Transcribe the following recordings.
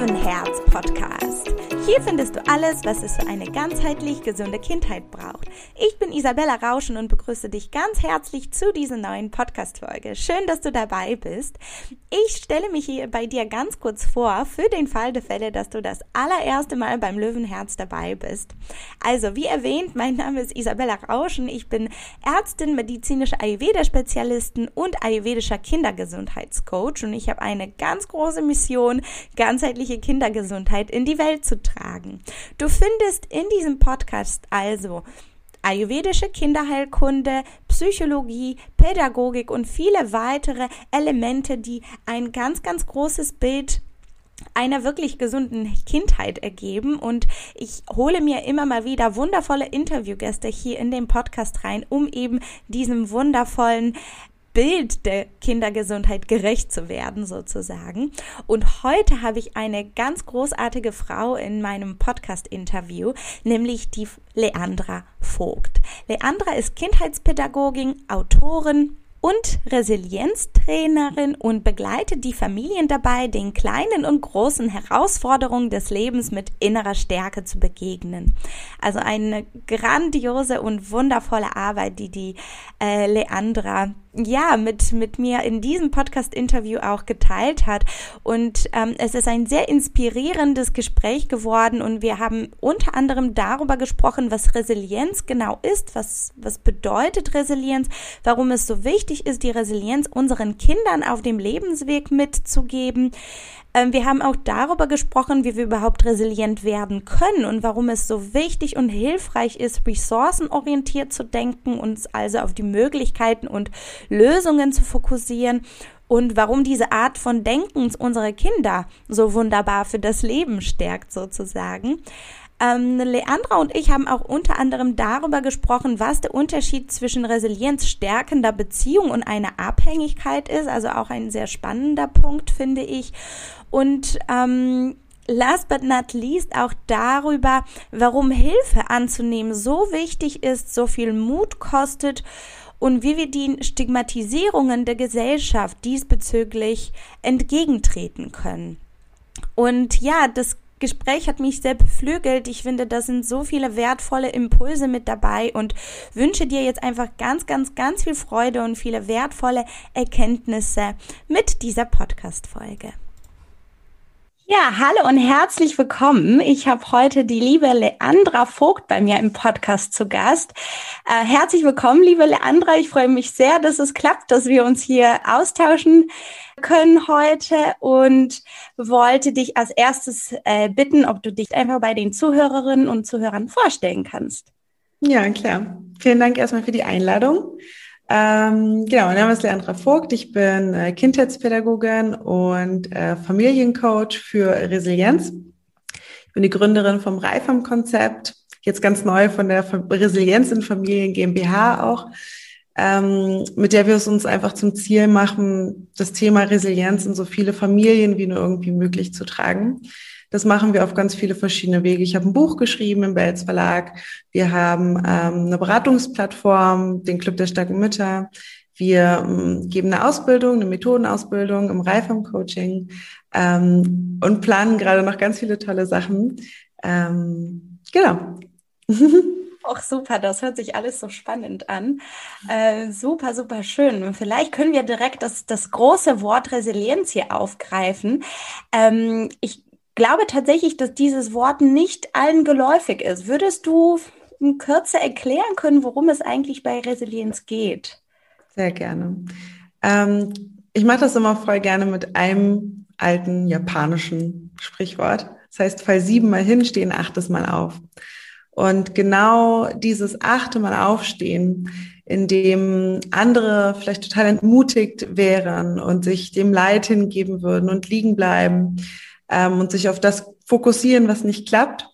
Löwenherz Podcast. Hier findest du alles, was es für eine ganzheitlich gesunde Kindheit braucht. Ich bin Isabella Rauschen und begrüße dich ganz herzlich zu dieser neuen Podcast-Folge. Schön, dass du dabei bist. Ich stelle mich hier bei dir ganz kurz vor, für den Fall der Fälle, dass du das allererste Mal beim Löwenherz dabei bist. Also, wie erwähnt, mein Name ist Isabella Rauschen. Ich bin Ärztin, medizinische Ayurveda-Spezialistin und ayurvedischer Kindergesundheitscoach und ich habe eine ganz große Mission, ganzheitliche Kindergesundheit in die Welt zu tragen. Du findest in diesem Podcast also ayurvedische Kinderheilkunde, Psychologie, Pädagogik und viele weitere Elemente, die ein ganz, ganz großes Bild einer wirklich gesunden Kindheit ergeben. Und ich hole mir immer mal wieder wundervolle Interviewgäste hier in den Podcast rein, um eben diesem wundervollen Bild der Kindergesundheit gerecht zu werden, sozusagen. Und heute habe ich eine ganz großartige Frau in meinem Podcast-Interview, nämlich die Leandra Vogt. Leandra ist Kindheitspädagogin, Autorin, und Resilienztrainerin und begleitet die Familien dabei, den kleinen und großen Herausforderungen des Lebens mit innerer Stärke zu begegnen. Also eine grandiose und wundervolle Arbeit, die die äh, Leandra ja, mit, mit mir in diesem Podcast-Interview auch geteilt hat. Und ähm, es ist ein sehr inspirierendes Gespräch geworden und wir haben unter anderem darüber gesprochen, was Resilienz genau ist, was, was bedeutet Resilienz, warum es so wichtig ist, die Resilienz unseren Kindern auf dem Lebensweg mitzugeben. Ähm, wir haben auch darüber gesprochen, wie wir überhaupt resilient werden können und warum es so wichtig und hilfreich ist, ressourcenorientiert zu denken, uns also auf die Möglichkeiten und Lösungen zu fokussieren und warum diese Art von Denkens unsere Kinder so wunderbar für das Leben stärkt sozusagen. Ähm, Leandra und ich haben auch unter anderem darüber gesprochen, was der Unterschied zwischen Resilienz stärkender Beziehung und einer Abhängigkeit ist. Also auch ein sehr spannender Punkt, finde ich. Und ähm, last but not least auch darüber, warum Hilfe anzunehmen so wichtig ist, so viel Mut kostet und wie wir den Stigmatisierungen der Gesellschaft diesbezüglich entgegentreten können. Und ja, das Gespräch hat mich sehr beflügelt. Ich finde, da sind so viele wertvolle Impulse mit dabei und wünsche dir jetzt einfach ganz, ganz, ganz viel Freude und viele wertvolle Erkenntnisse mit dieser Podcast-Folge. Ja, hallo und herzlich willkommen. Ich habe heute die liebe Leandra Vogt bei mir im Podcast zu Gast. Äh, herzlich willkommen, liebe Leandra. Ich freue mich sehr, dass es klappt, dass wir uns hier austauschen können heute und wollte dich als erstes äh, bitten, ob du dich einfach bei den Zuhörerinnen und Zuhörern vorstellen kannst. Ja, klar. Vielen Dank erstmal für die Einladung. Ähm, genau, mein Name ist Leandra Vogt. Ich bin äh, Kindheitspädagogin und äh, Familiencoach für Resilienz. Ich bin die Gründerin vom Reifam-Konzept, jetzt ganz neu von der Resilienz in Familien GmbH auch, ähm, mit der wir es uns einfach zum Ziel machen, das Thema Resilienz in so viele Familien wie nur irgendwie möglich zu tragen. Das machen wir auf ganz viele verschiedene Wege. Ich habe ein Buch geschrieben im Belz Verlag. Wir haben ähm, eine Beratungsplattform, den Club der starken Mütter. Wir ähm, geben eine Ausbildung, eine Methodenausbildung im Reifam-Coaching ähm, und planen gerade noch ganz viele tolle Sachen. Ähm, genau. Auch super, das hört sich alles so spannend an. Äh, super, super schön. Vielleicht können wir direkt das, das große Wort Resilienz hier aufgreifen. Ähm, ich glaube tatsächlich, dass dieses Wort nicht allen geläufig ist. Würdest du in Kürze erklären können, worum es eigentlich bei Resilienz geht? Sehr gerne. Ähm, ich mache das immer voll gerne mit einem alten japanischen Sprichwort. Das heißt, fall siebenmal hinstehen, achtes Mal auf. Und genau dieses achte Mal aufstehen, in dem andere vielleicht total entmutigt wären und sich dem Leid hingeben würden und liegen bleiben, ähm, und sich auf das fokussieren, was nicht klappt,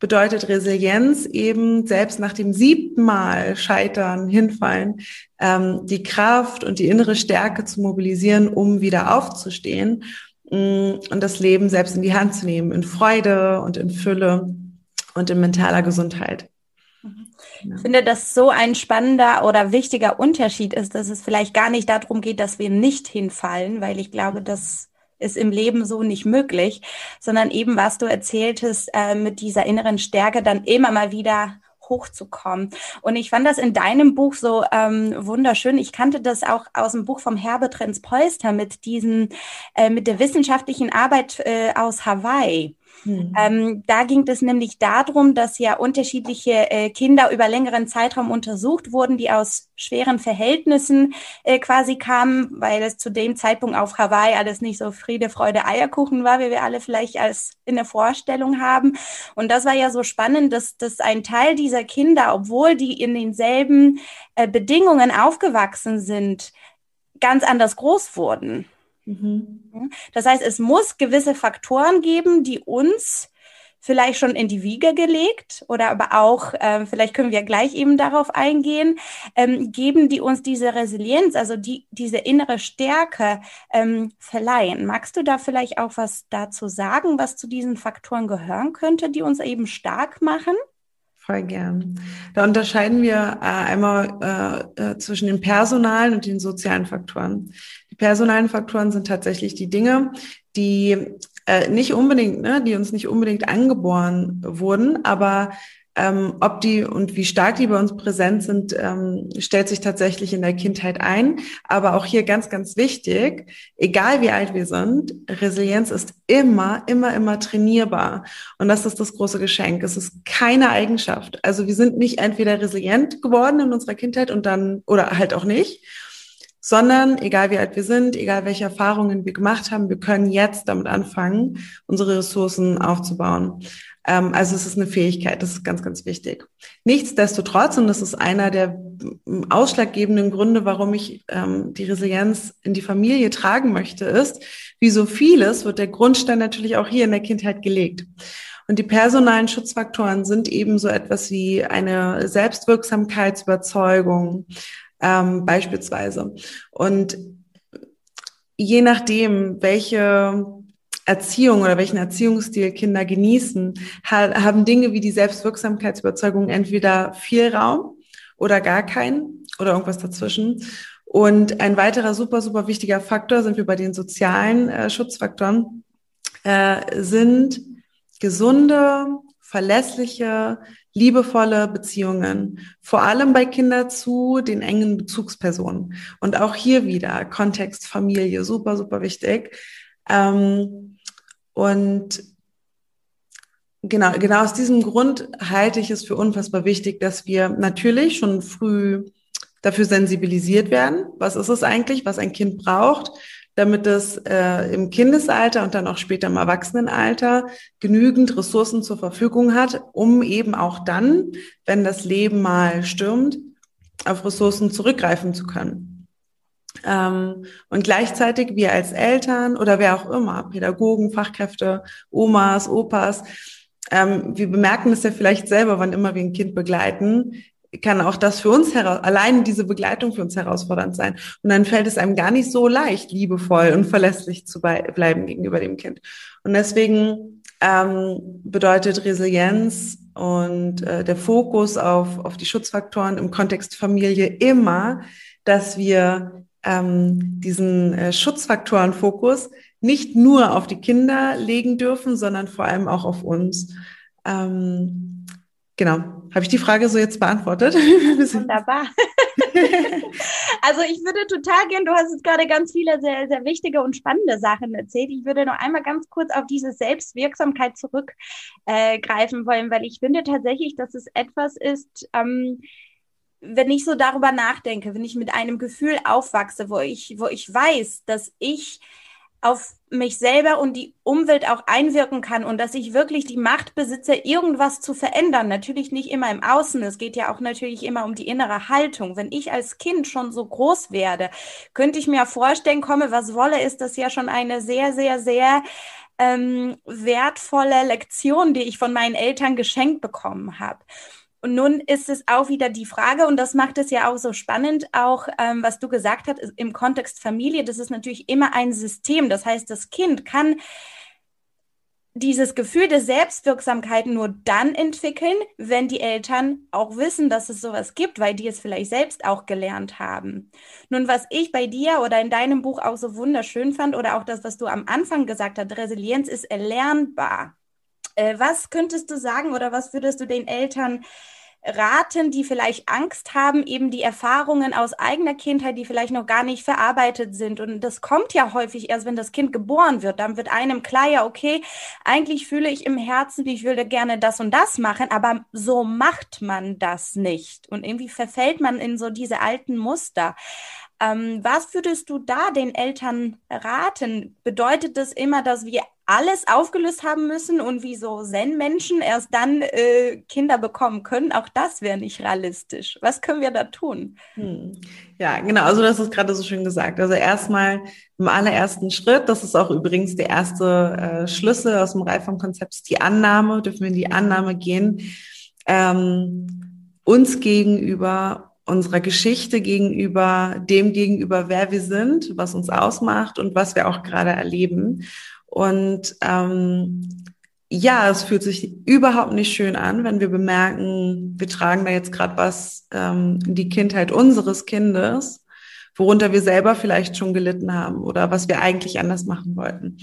bedeutet Resilienz eben selbst nach dem siebten Mal Scheitern, Hinfallen, ähm, die Kraft und die innere Stärke zu mobilisieren, um wieder aufzustehen mh, mm, und das Leben selbst in die Hand zu nehmen, in Freude und in Fülle und in mentaler Gesundheit. Ich finde, dass so ein spannender oder wichtiger Unterschied ist, dass es vielleicht gar nicht darum geht, dass wir nicht hinfallen, weil ich glaube, dass ist im Leben so nicht möglich, sondern eben, was du erzähltest, äh, mit dieser inneren Stärke dann immer mal wieder hochzukommen. Und ich fand das in deinem Buch so ähm, wunderschön. Ich kannte das auch aus dem Buch vom Herbert Renz Polster mit diesen, äh, mit der wissenschaftlichen Arbeit äh, aus Hawaii. Hm. Ähm, da ging es nämlich darum, dass ja unterschiedliche äh, Kinder über längeren Zeitraum untersucht wurden, die aus schweren Verhältnissen äh, quasi kamen, weil es zu dem Zeitpunkt auf Hawaii alles nicht so Friede, Freude, Eierkuchen war, wie wir alle vielleicht als in der Vorstellung haben. Und das war ja so spannend, dass, dass ein Teil dieser Kinder, obwohl die in denselben äh, Bedingungen aufgewachsen sind, ganz anders groß wurden. Mhm. Das heißt, es muss gewisse Faktoren geben, die uns vielleicht schon in die Wiege gelegt oder aber auch, ähm, vielleicht können wir gleich eben darauf eingehen, ähm, geben, die uns diese Resilienz, also die, diese innere Stärke ähm, verleihen. Magst du da vielleicht auch was dazu sagen, was zu diesen Faktoren gehören könnte, die uns eben stark machen? Voll gern. Da unterscheiden wir äh, einmal äh, äh, zwischen den personalen und den sozialen Faktoren personalen Faktoren sind tatsächlich die Dinge, die äh, nicht unbedingt, ne, die uns nicht unbedingt angeboren wurden, aber ähm, ob die und wie stark die bei uns präsent sind, ähm, stellt sich tatsächlich in der Kindheit ein. Aber auch hier ganz, ganz wichtig, egal wie alt wir sind, Resilienz ist immer, immer, immer trainierbar. Und das ist das große Geschenk. Es ist keine Eigenschaft. Also wir sind nicht entweder resilient geworden in unserer Kindheit und dann, oder halt auch nicht sondern egal wie alt wir sind, egal welche Erfahrungen wir gemacht haben, wir können jetzt damit anfangen, unsere Ressourcen aufzubauen. Ähm, also es ist eine Fähigkeit, das ist ganz, ganz wichtig. Nichtsdestotrotz, und das ist einer der ausschlaggebenden Gründe, warum ich ähm, die Resilienz in die Familie tragen möchte, ist, wie so vieles wird der Grundstein natürlich auch hier in der Kindheit gelegt. Und die personalen Schutzfaktoren sind eben so etwas wie eine Selbstwirksamkeitsüberzeugung, ähm, beispielsweise. Und je nachdem, welche Erziehung oder welchen Erziehungsstil Kinder genießen, haben Dinge wie die Selbstwirksamkeitsüberzeugung entweder viel Raum oder gar keinen oder irgendwas dazwischen. Und ein weiterer super, super wichtiger Faktor sind wir bei den sozialen äh, Schutzfaktoren, äh, sind gesunde, verlässliche, liebevolle Beziehungen, vor allem bei Kindern zu den engen Bezugspersonen. Und auch hier wieder Kontext Familie, super, super wichtig. Ähm, und genau, genau aus diesem Grund halte ich es für unfassbar wichtig, dass wir natürlich schon früh dafür sensibilisiert werden. Was ist es eigentlich, was ein Kind braucht? damit es äh, im Kindesalter und dann auch später im Erwachsenenalter genügend Ressourcen zur Verfügung hat, um eben auch dann, wenn das Leben mal stürmt, auf Ressourcen zurückgreifen zu können. Ähm, und gleichzeitig wir als Eltern oder wer auch immer, Pädagogen, Fachkräfte, Omas, Opas, ähm, wir bemerken es ja vielleicht selber, wann immer wir ein Kind begleiten, kann auch das für uns heraus, allein diese Begleitung für uns herausfordernd sein. Und dann fällt es einem gar nicht so leicht, liebevoll und verlässlich zu bleiben gegenüber dem Kind. Und deswegen ähm, bedeutet Resilienz und äh, der Fokus auf, auf die Schutzfaktoren im Kontext Familie immer, dass wir ähm, diesen äh, Schutzfaktorenfokus nicht nur auf die Kinder legen dürfen, sondern vor allem auch auf uns. Ähm, genau. Habe ich die Frage so jetzt beantwortet? Wunderbar. also ich würde total gern, du hast jetzt gerade ganz viele sehr, sehr wichtige und spannende Sachen erzählt. Ich würde noch einmal ganz kurz auf diese Selbstwirksamkeit zurückgreifen wollen, weil ich finde tatsächlich, dass es etwas ist, ähm, wenn ich so darüber nachdenke, wenn ich mit einem Gefühl aufwachse, wo ich, wo ich weiß, dass ich auf mich selber und die Umwelt auch einwirken kann und dass ich wirklich die Macht besitze, irgendwas zu verändern. Natürlich nicht immer im Außen. Es geht ja auch natürlich immer um die innere Haltung. Wenn ich als Kind schon so groß werde, könnte ich mir vorstellen, komme, was wolle, ist das ja schon eine sehr, sehr, sehr ähm, wertvolle Lektion, die ich von meinen Eltern geschenkt bekommen habe. Und nun ist es auch wieder die Frage, und das macht es ja auch so spannend, auch ähm, was du gesagt hast, im Kontext Familie, das ist natürlich immer ein System. Das heißt, das Kind kann dieses Gefühl der Selbstwirksamkeit nur dann entwickeln, wenn die Eltern auch wissen, dass es sowas gibt, weil die es vielleicht selbst auch gelernt haben. Nun, was ich bei dir oder in deinem Buch auch so wunderschön fand oder auch das, was du am Anfang gesagt hast, Resilienz ist erlernbar. Äh, was könntest du sagen oder was würdest du den Eltern raten, die vielleicht Angst haben, eben die Erfahrungen aus eigener Kindheit, die vielleicht noch gar nicht verarbeitet sind. Und das kommt ja häufig erst, wenn das Kind geboren wird. Dann wird einem klar, ja, okay, eigentlich fühle ich im Herzen, ich würde gerne das und das machen, aber so macht man das nicht. Und irgendwie verfällt man in so diese alten Muster. Ähm, was würdest du da den Eltern raten? Bedeutet das immer, dass wir alles aufgelöst haben müssen und wie so Zen-Menschen erst dann äh, Kinder bekommen können? Auch das wäre nicht realistisch. Was können wir da tun? Hm. Ja, genau. Also das ist gerade so schön gesagt. Also erstmal im allerersten Schritt, das ist auch übrigens der erste äh, Schlüssel aus dem Reifung-Konzept, die Annahme, dürfen wir in die Annahme gehen, ähm, uns gegenüber unserer Geschichte gegenüber, dem gegenüber, wer wir sind, was uns ausmacht und was wir auch gerade erleben. Und ähm, ja, es fühlt sich überhaupt nicht schön an, wenn wir bemerken, wir tragen da jetzt gerade was ähm, in die Kindheit unseres Kindes, worunter wir selber vielleicht schon gelitten haben oder was wir eigentlich anders machen wollten.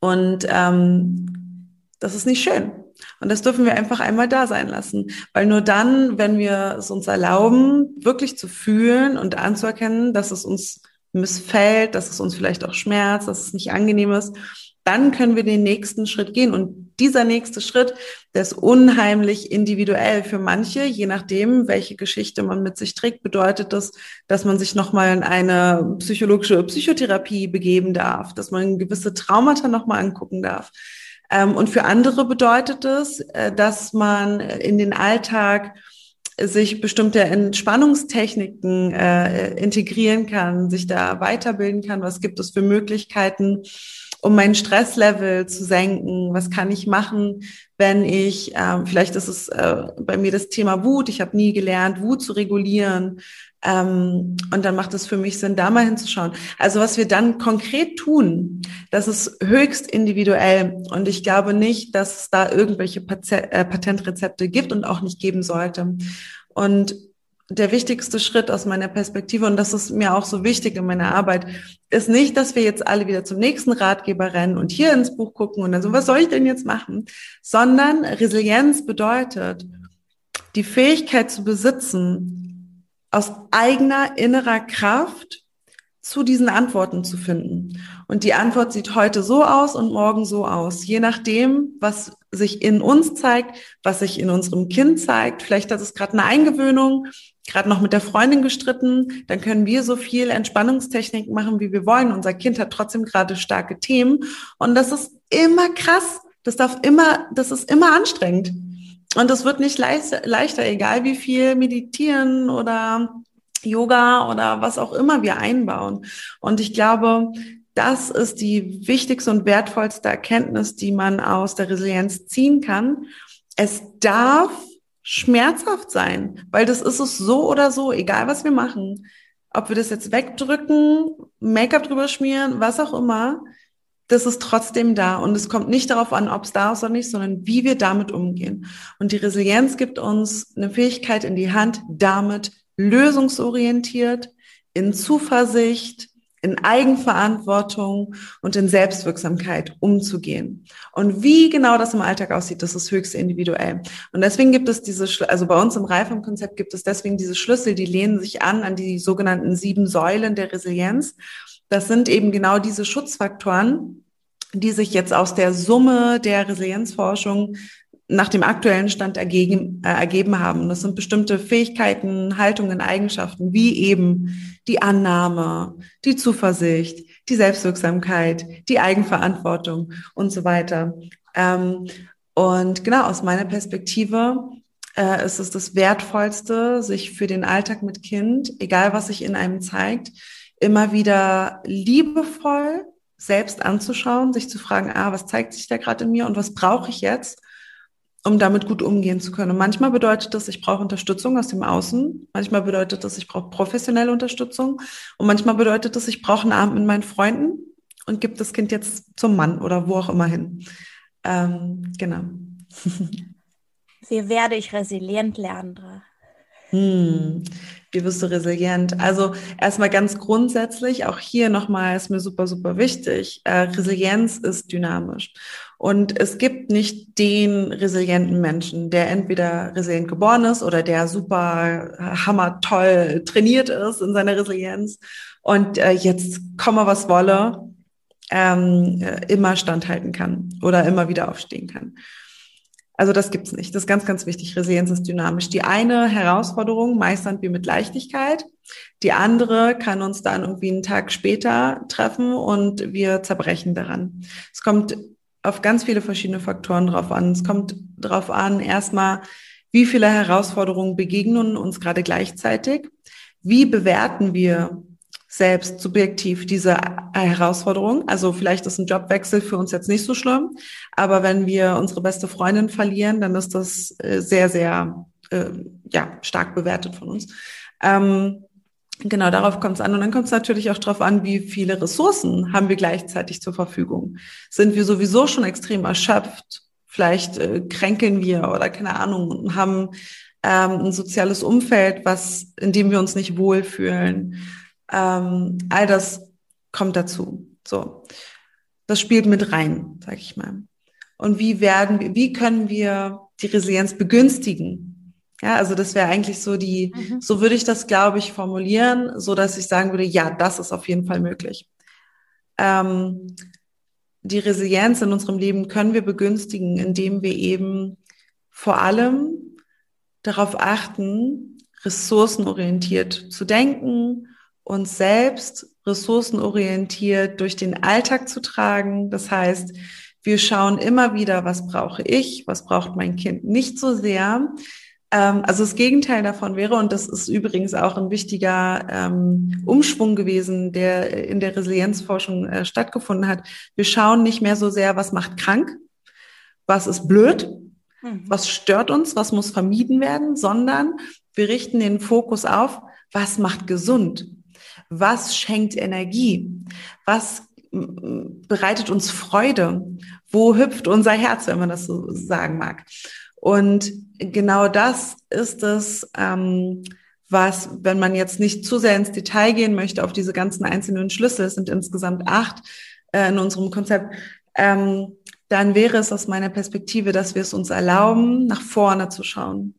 Und ähm, das ist nicht schön. Und das dürfen wir einfach einmal da sein lassen. Weil nur dann, wenn wir es uns erlauben, wirklich zu fühlen und anzuerkennen, dass es uns missfällt, dass es uns vielleicht auch schmerzt, dass es nicht angenehm ist, dann können wir den nächsten Schritt gehen. Und dieser nächste Schritt, der ist unheimlich individuell für manche. Je nachdem, welche Geschichte man mit sich trägt, bedeutet das, dass man sich nochmal in eine psychologische Psychotherapie begeben darf, dass man gewisse Traumata nochmal angucken darf. Ähm, und für andere bedeutet es, äh, dass man in den Alltag sich bestimmte Entspannungstechniken äh, integrieren kann, sich da weiterbilden kann. Was gibt es für Möglichkeiten, um mein Stresslevel zu senken? Was kann ich machen, wenn ich, äh, vielleicht ist es äh, bei mir das Thema Wut, ich habe nie gelernt, Wut zu regulieren. Ähm, und dann macht es für mich Sinn, da mal hinzuschauen. Also was wir dann konkret tun, das ist höchst individuell. Und ich glaube nicht, dass es da irgendwelche äh, Patentrezepte gibt und auch nicht geben sollte. Und der wichtigste Schritt aus meiner Perspektive, und das ist mir auch so wichtig in meiner Arbeit, ist nicht, dass wir jetzt alle wieder zum nächsten Ratgeber rennen und hier ins Buch gucken und dann so, was soll ich denn jetzt machen? Sondern Resilienz bedeutet, die Fähigkeit zu besitzen, aus eigener innerer Kraft zu diesen Antworten zu finden. Und die Antwort sieht heute so aus und morgen so aus, je nachdem, was sich in uns zeigt, was sich in unserem Kind zeigt. Vielleicht hat es gerade eine Eingewöhnung, gerade noch mit der Freundin gestritten, dann können wir so viel Entspannungstechnik machen, wie wir wollen. Unser Kind hat trotzdem gerade starke Themen und das ist immer krass. Das darf immer, das ist immer anstrengend. Und es wird nicht leichter, egal wie viel meditieren oder Yoga oder was auch immer wir einbauen. Und ich glaube, das ist die wichtigste und wertvollste Erkenntnis, die man aus der Resilienz ziehen kann. Es darf schmerzhaft sein, weil das ist es so oder so, egal was wir machen. Ob wir das jetzt wegdrücken, Make-up drüber schmieren, was auch immer das ist trotzdem da. Und es kommt nicht darauf an, ob es da ist oder nicht, sondern wie wir damit umgehen. Und die Resilienz gibt uns eine Fähigkeit in die Hand, damit lösungsorientiert, in Zuversicht, in Eigenverantwortung und in Selbstwirksamkeit umzugehen. Und wie genau das im Alltag aussieht, das ist höchst individuell. Und deswegen gibt es diese, also bei uns im Reifung-Konzept gibt es deswegen diese Schlüssel, die lehnen sich an, an die sogenannten sieben Säulen der Resilienz. Das sind eben genau diese Schutzfaktoren, die sich jetzt aus der Summe der Resilienzforschung nach dem aktuellen Stand ergeben, äh, ergeben haben. Das sind bestimmte Fähigkeiten, Haltungen, Eigenschaften, wie eben die Annahme, die Zuversicht, die Selbstwirksamkeit, die Eigenverantwortung und so weiter. Ähm, und genau aus meiner Perspektive äh, ist es das Wertvollste, sich für den Alltag mit Kind, egal was sich in einem zeigt, immer wieder liebevoll selbst anzuschauen, sich zu fragen, ah, was zeigt sich da gerade in mir und was brauche ich jetzt, um damit gut umgehen zu können. Und manchmal bedeutet das, ich brauche Unterstützung aus dem Außen. Manchmal bedeutet das, ich brauche professionelle Unterstützung. Und manchmal bedeutet das, ich brauche einen Abend mit meinen Freunden und gebe das Kind jetzt zum Mann oder wo auch immer hin. Ähm, genau. Wie werde ich resilient, Leandra? Hm, wie wirst du resilient? Also erstmal ganz grundsätzlich, auch hier nochmal ist mir super, super wichtig. Äh, Resilienz ist dynamisch. Und es gibt nicht den resilienten Menschen, der entweder resilient geboren ist oder der super hammertoll trainiert ist in seiner Resilienz und äh, jetzt komme was wolle, ähm, äh, immer standhalten kann oder immer wieder aufstehen kann. Also das gibt's nicht. Das ist ganz, ganz wichtig. Resilienz ist dynamisch. Die eine Herausforderung meistern wir mit Leichtigkeit. Die andere kann uns dann irgendwie einen Tag später treffen und wir zerbrechen daran. Es kommt auf ganz viele verschiedene Faktoren drauf an. Es kommt darauf an, erstmal, wie viele Herausforderungen begegnen uns gerade gleichzeitig? Wie bewerten wir selbst subjektiv diese Herausforderung. Also vielleicht ist ein Jobwechsel für uns jetzt nicht so schlimm, aber wenn wir unsere beste Freundin verlieren, dann ist das äh, sehr, sehr äh, ja, stark bewertet von uns. Ähm, genau, darauf kommt es an. Und dann kommt es natürlich auch darauf an, wie viele Ressourcen haben wir gleichzeitig zur Verfügung. Sind wir sowieso schon extrem erschöpft? Vielleicht äh, kränkeln wir oder keine Ahnung und haben ähm, ein soziales Umfeld, was, in dem wir uns nicht wohlfühlen. Ähm, all das kommt dazu. So, das spielt mit rein, sag ich mal. Und wie werden wir, wie können wir die Resilienz begünstigen? Ja, also das wäre eigentlich so die, mhm. so würde ich das, glaube ich, formulieren, so dass ich sagen würde, ja, das ist auf jeden Fall möglich. Ähm, die Resilienz in unserem Leben können wir begünstigen, indem wir eben vor allem darauf achten, ressourcenorientiert zu denken, uns selbst ressourcenorientiert durch den Alltag zu tragen. Das heißt, wir schauen immer wieder, was brauche ich, was braucht mein Kind. Nicht so sehr. Ähm, also das Gegenteil davon wäre, und das ist übrigens auch ein wichtiger ähm, Umschwung gewesen, der in der Resilienzforschung äh, stattgefunden hat. Wir schauen nicht mehr so sehr, was macht krank, was ist blöd, mhm. was stört uns, was muss vermieden werden, sondern wir richten den Fokus auf, was macht gesund, was schenkt Energie? Was bereitet uns Freude? Wo hüpft unser Herz, wenn man das so sagen mag? Und genau das ist es, ähm, was, wenn man jetzt nicht zu sehr ins Detail gehen möchte auf diese ganzen einzelnen Schlüssel, es sind insgesamt acht äh, in unserem Konzept, ähm, dann wäre es aus meiner Perspektive, dass wir es uns erlauben, nach vorne zu schauen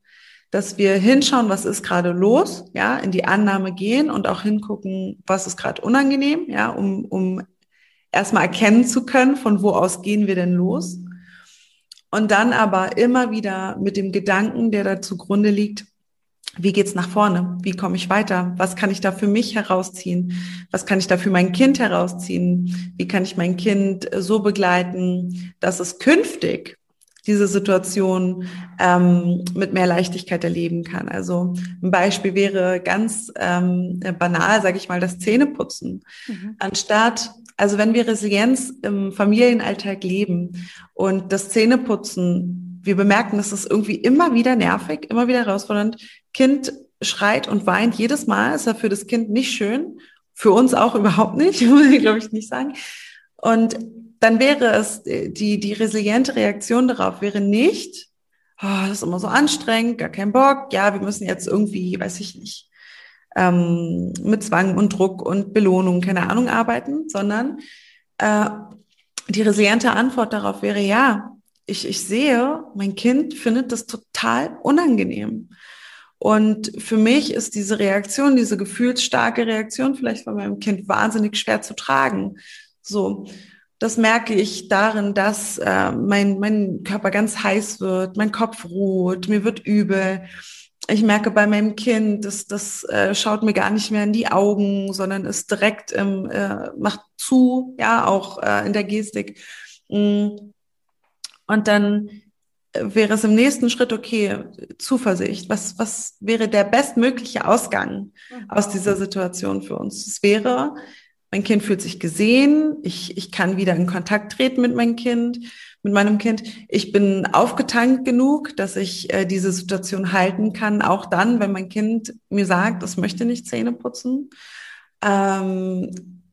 dass wir hinschauen, was ist gerade los, ja, in die Annahme gehen und auch hingucken, was ist gerade unangenehm, ja, um, um erstmal erkennen zu können, von wo aus gehen wir denn los. Und dann aber immer wieder mit dem Gedanken, der da zugrunde liegt, wie geht's nach vorne? Wie komme ich weiter? Was kann ich da für mich herausziehen? Was kann ich da für mein Kind herausziehen? Wie kann ich mein Kind so begleiten, dass es künftig diese Situation ähm, mit mehr Leichtigkeit erleben kann. Also ein Beispiel wäre ganz ähm, banal, sage ich mal, das Zähneputzen. Mhm. Anstatt, also wenn wir Resilienz im Familienalltag leben und das Zähneputzen, wir bemerken, dass es irgendwie immer wieder nervig, immer wieder herausfordernd. Kind schreit und weint jedes Mal, ist ja für das Kind nicht schön, für uns auch überhaupt nicht, muss ich glaube ich nicht sagen. Und dann wäre es, die, die resiliente Reaktion darauf wäre nicht, oh, das ist immer so anstrengend, gar kein Bock, ja, wir müssen jetzt irgendwie, weiß ich nicht, ähm, mit Zwang und Druck und Belohnung, keine Ahnung, arbeiten, sondern äh, die resiliente Antwort darauf wäre, ja, ich, ich sehe, mein Kind findet das total unangenehm. Und für mich ist diese Reaktion, diese gefühlsstarke Reaktion vielleicht von meinem Kind wahnsinnig schwer zu tragen. So das merke ich darin, dass äh, mein, mein Körper ganz heiß wird, mein Kopf ruht, mir wird übel. Ich merke bei meinem Kind, dass das äh, schaut mir gar nicht mehr in die Augen, sondern ist direkt im, äh, macht zu, ja, auch äh, in der Gestik. Mm. Und dann äh, wäre es im nächsten Schritt, okay, Zuversicht. Was, was wäre der bestmögliche Ausgang mhm. aus dieser Situation für uns? Es wäre, mein Kind fühlt sich gesehen. Ich, ich kann wieder in Kontakt treten mit meinem Kind, mit meinem Kind. Ich bin aufgetankt genug, dass ich äh, diese Situation halten kann, auch dann, wenn mein Kind mir sagt, es möchte nicht Zähne putzen. Ähm,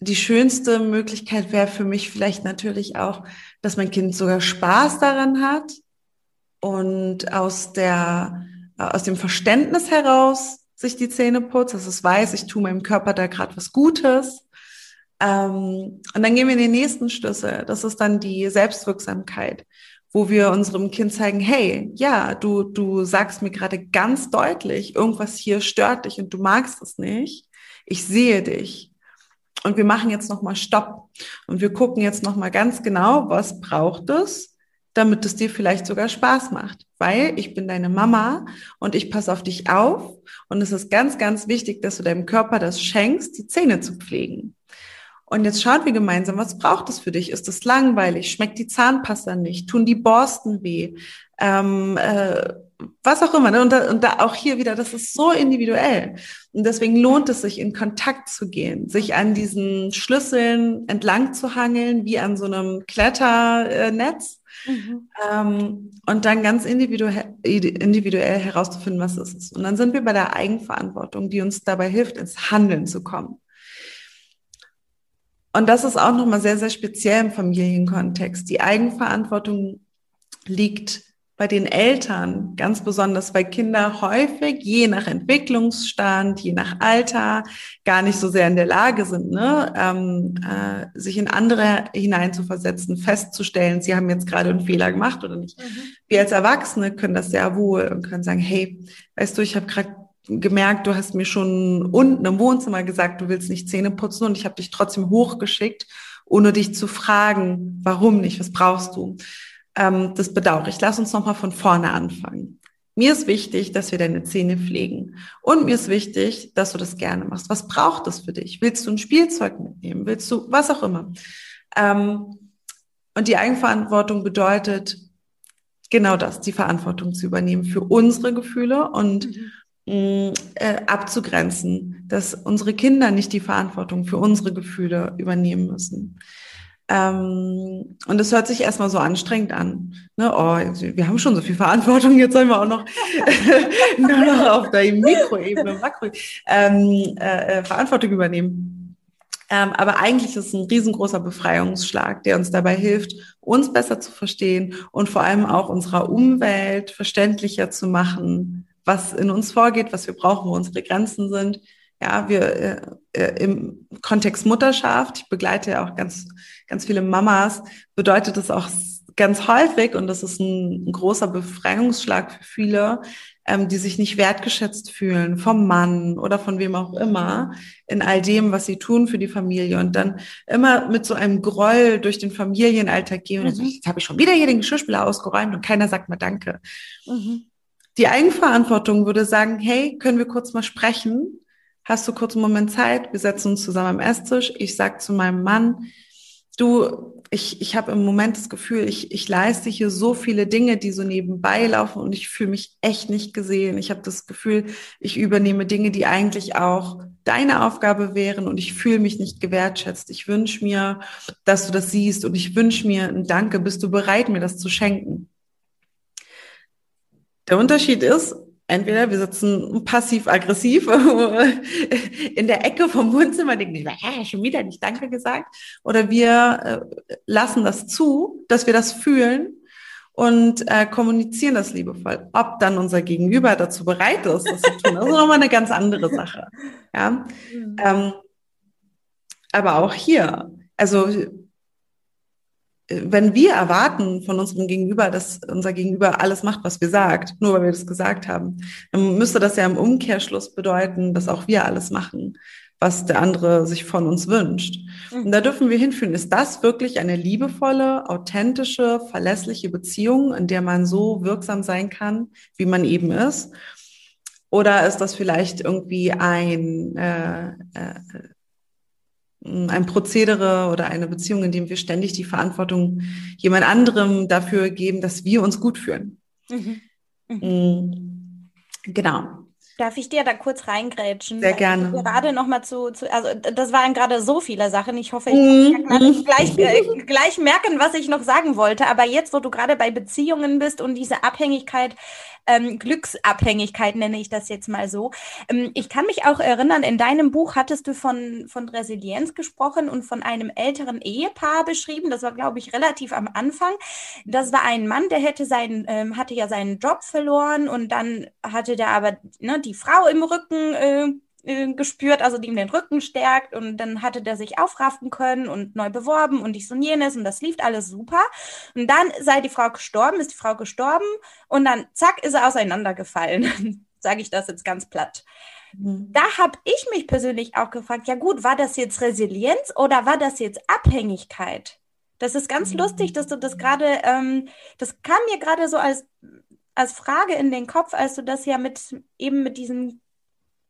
die schönste Möglichkeit wäre für mich vielleicht natürlich auch, dass mein Kind sogar Spaß daran hat und aus der, aus dem Verständnis heraus sich die Zähne putzt, dass es weiß, ich tue meinem Körper da gerade was Gutes. Ähm, und dann gehen wir in den nächsten Schlüssel. Das ist dann die Selbstwirksamkeit, wo wir unserem Kind zeigen, hey, ja, du, du sagst mir gerade ganz deutlich, irgendwas hier stört dich und du magst es nicht. Ich sehe dich und wir machen jetzt nochmal Stopp und wir gucken jetzt nochmal ganz genau, was braucht es, damit es dir vielleicht sogar Spaß macht. Weil ich bin deine Mama und ich passe auf dich auf. Und es ist ganz, ganz wichtig, dass du deinem Körper das schenkst, die Zähne zu pflegen. Und jetzt schauen wir gemeinsam, was braucht es für dich? Ist es langweilig? Schmeckt die Zahnpasta nicht? Tun die Borsten weh? Ähm, äh, was auch immer. Ne? Und, da, und da auch hier wieder, das ist so individuell. Und deswegen lohnt es sich, in Kontakt zu gehen, sich an diesen Schlüsseln entlang zu hangeln, wie an so einem Kletternetz. Mhm. Ähm, und dann ganz individuell, individuell herauszufinden, was es ist. Und dann sind wir bei der Eigenverantwortung, die uns dabei hilft, ins Handeln zu kommen. Und das ist auch nochmal sehr, sehr speziell im Familienkontext. Die Eigenverantwortung liegt bei den Eltern, ganz besonders weil Kinder häufig, je nach Entwicklungsstand, je nach Alter, gar nicht so sehr in der Lage sind, ne, ähm, äh, sich in andere hineinzuversetzen, festzustellen, sie haben jetzt gerade einen Fehler gemacht oder nicht. Mhm. Wir als Erwachsene können das sehr wohl und können sagen, hey, weißt du, ich habe gerade gemerkt, du hast mir schon unten im Wohnzimmer gesagt, du willst nicht Zähne putzen und ich habe dich trotzdem hochgeschickt, ohne dich zu fragen, warum nicht, was brauchst du ähm, das bedauere ich. Lass uns nochmal von vorne anfangen. Mir ist wichtig, dass wir deine Zähne pflegen. Und mir ist wichtig, dass du das gerne machst. Was braucht es für dich? Willst du ein Spielzeug mitnehmen? Willst du was auch immer? Ähm, und die Eigenverantwortung bedeutet genau das, die Verantwortung zu übernehmen für unsere Gefühle und mhm. äh, abzugrenzen, dass unsere Kinder nicht die Verantwortung für unsere Gefühle übernehmen müssen. Ähm, und es hört sich erstmal so anstrengend an. Ne? Oh, wir haben schon so viel Verantwortung, jetzt sollen wir auch noch, nur noch auf der Mikroebene, Makro, ähm, äh, äh, Verantwortung übernehmen. Ähm, aber eigentlich ist es ein riesengroßer Befreiungsschlag, der uns dabei hilft, uns besser zu verstehen und vor allem auch unserer Umwelt verständlicher zu machen, was in uns vorgeht, was wir brauchen, wo unsere Grenzen sind. Ja, wir äh, äh im Kontext Mutterschaft, ich begleite ja auch ganz ganz viele Mamas bedeutet es auch ganz häufig, und das ist ein, ein großer Befreiungsschlag für viele, ähm, die sich nicht wertgeschätzt fühlen vom Mann oder von wem auch immer in all dem, was sie tun für die Familie und dann immer mit so einem Groll durch den Familienalltag gehen und mhm. jetzt habe ich schon wieder hier den Geschirrspüler ausgeräumt und keiner sagt mal Danke. Mhm. Die Eigenverantwortung würde sagen, hey, können wir kurz mal sprechen? Hast du kurz einen Moment Zeit? Wir setzen uns zusammen am Esstisch. Ich sag zu meinem Mann, du, ich, ich habe im Moment das Gefühl, ich, ich leiste hier so viele Dinge, die so nebenbei laufen und ich fühle mich echt nicht gesehen. Ich habe das Gefühl, ich übernehme Dinge, die eigentlich auch deine Aufgabe wären und ich fühle mich nicht gewertschätzt. Ich wünsche mir, dass du das siehst und ich wünsche mir ein Danke. Bist du bereit, mir das zu schenken? Der Unterschied ist, entweder wir sitzen passiv-aggressiv in der Ecke vom Wohnzimmer, denken, äh, schon wieder nicht Danke gesagt, oder wir äh, lassen das zu, dass wir das fühlen und äh, kommunizieren das liebevoll. Ob dann unser Gegenüber dazu bereit ist, das zu tun, das ist nochmal eine ganz andere Sache. Ja, mhm. ähm, aber auch hier, also wenn wir erwarten von unserem Gegenüber, dass unser Gegenüber alles macht, was wir sagt, nur weil wir das gesagt haben, dann müsste das ja im Umkehrschluss bedeuten, dass auch wir alles machen, was der andere sich von uns wünscht. Mhm. Und da dürfen wir hinführen. Ist das wirklich eine liebevolle, authentische, verlässliche Beziehung, in der man so wirksam sein kann, wie man eben ist? Oder ist das vielleicht irgendwie ein äh, äh, ein Prozedere oder eine Beziehung, in dem wir ständig die Verantwortung jemand anderem dafür geben, dass wir uns gut fühlen. Mhm. Mhm. Genau. Darf ich dir da kurz reingrätschen? Sehr gerne. Gerade noch mal zu, zu, also das waren gerade so viele Sachen. Ich hoffe, ich mm. kann gleich, äh, gleich merken, was ich noch sagen wollte. Aber jetzt, wo du gerade bei Beziehungen bist und diese Abhängigkeit ähm, Glücksabhängigkeit nenne ich das jetzt mal so. Ähm, ich kann mich auch erinnern, in deinem Buch hattest du von, von Resilienz gesprochen und von einem älteren Ehepaar beschrieben. Das war, glaube ich, relativ am Anfang. Das war ein Mann, der hätte seinen, ähm, hatte ja seinen Job verloren und dann hatte der aber ne, die Frau im Rücken äh, äh, gespürt, also die ihm den Rücken stärkt und dann hatte der sich aufraffen können und neu beworben und dies und jenes und das lief alles super. Und dann sei die Frau gestorben, ist die Frau gestorben und dann zack ist er auseinandergefallen. Sage ich das jetzt ganz platt. Mhm. Da habe ich mich persönlich auch gefragt, ja gut, war das jetzt Resilienz oder war das jetzt Abhängigkeit? Das ist ganz mhm. lustig, dass du das gerade, ähm, das kam mir gerade so als, als Frage in den Kopf, als du das ja mit eben mit diesem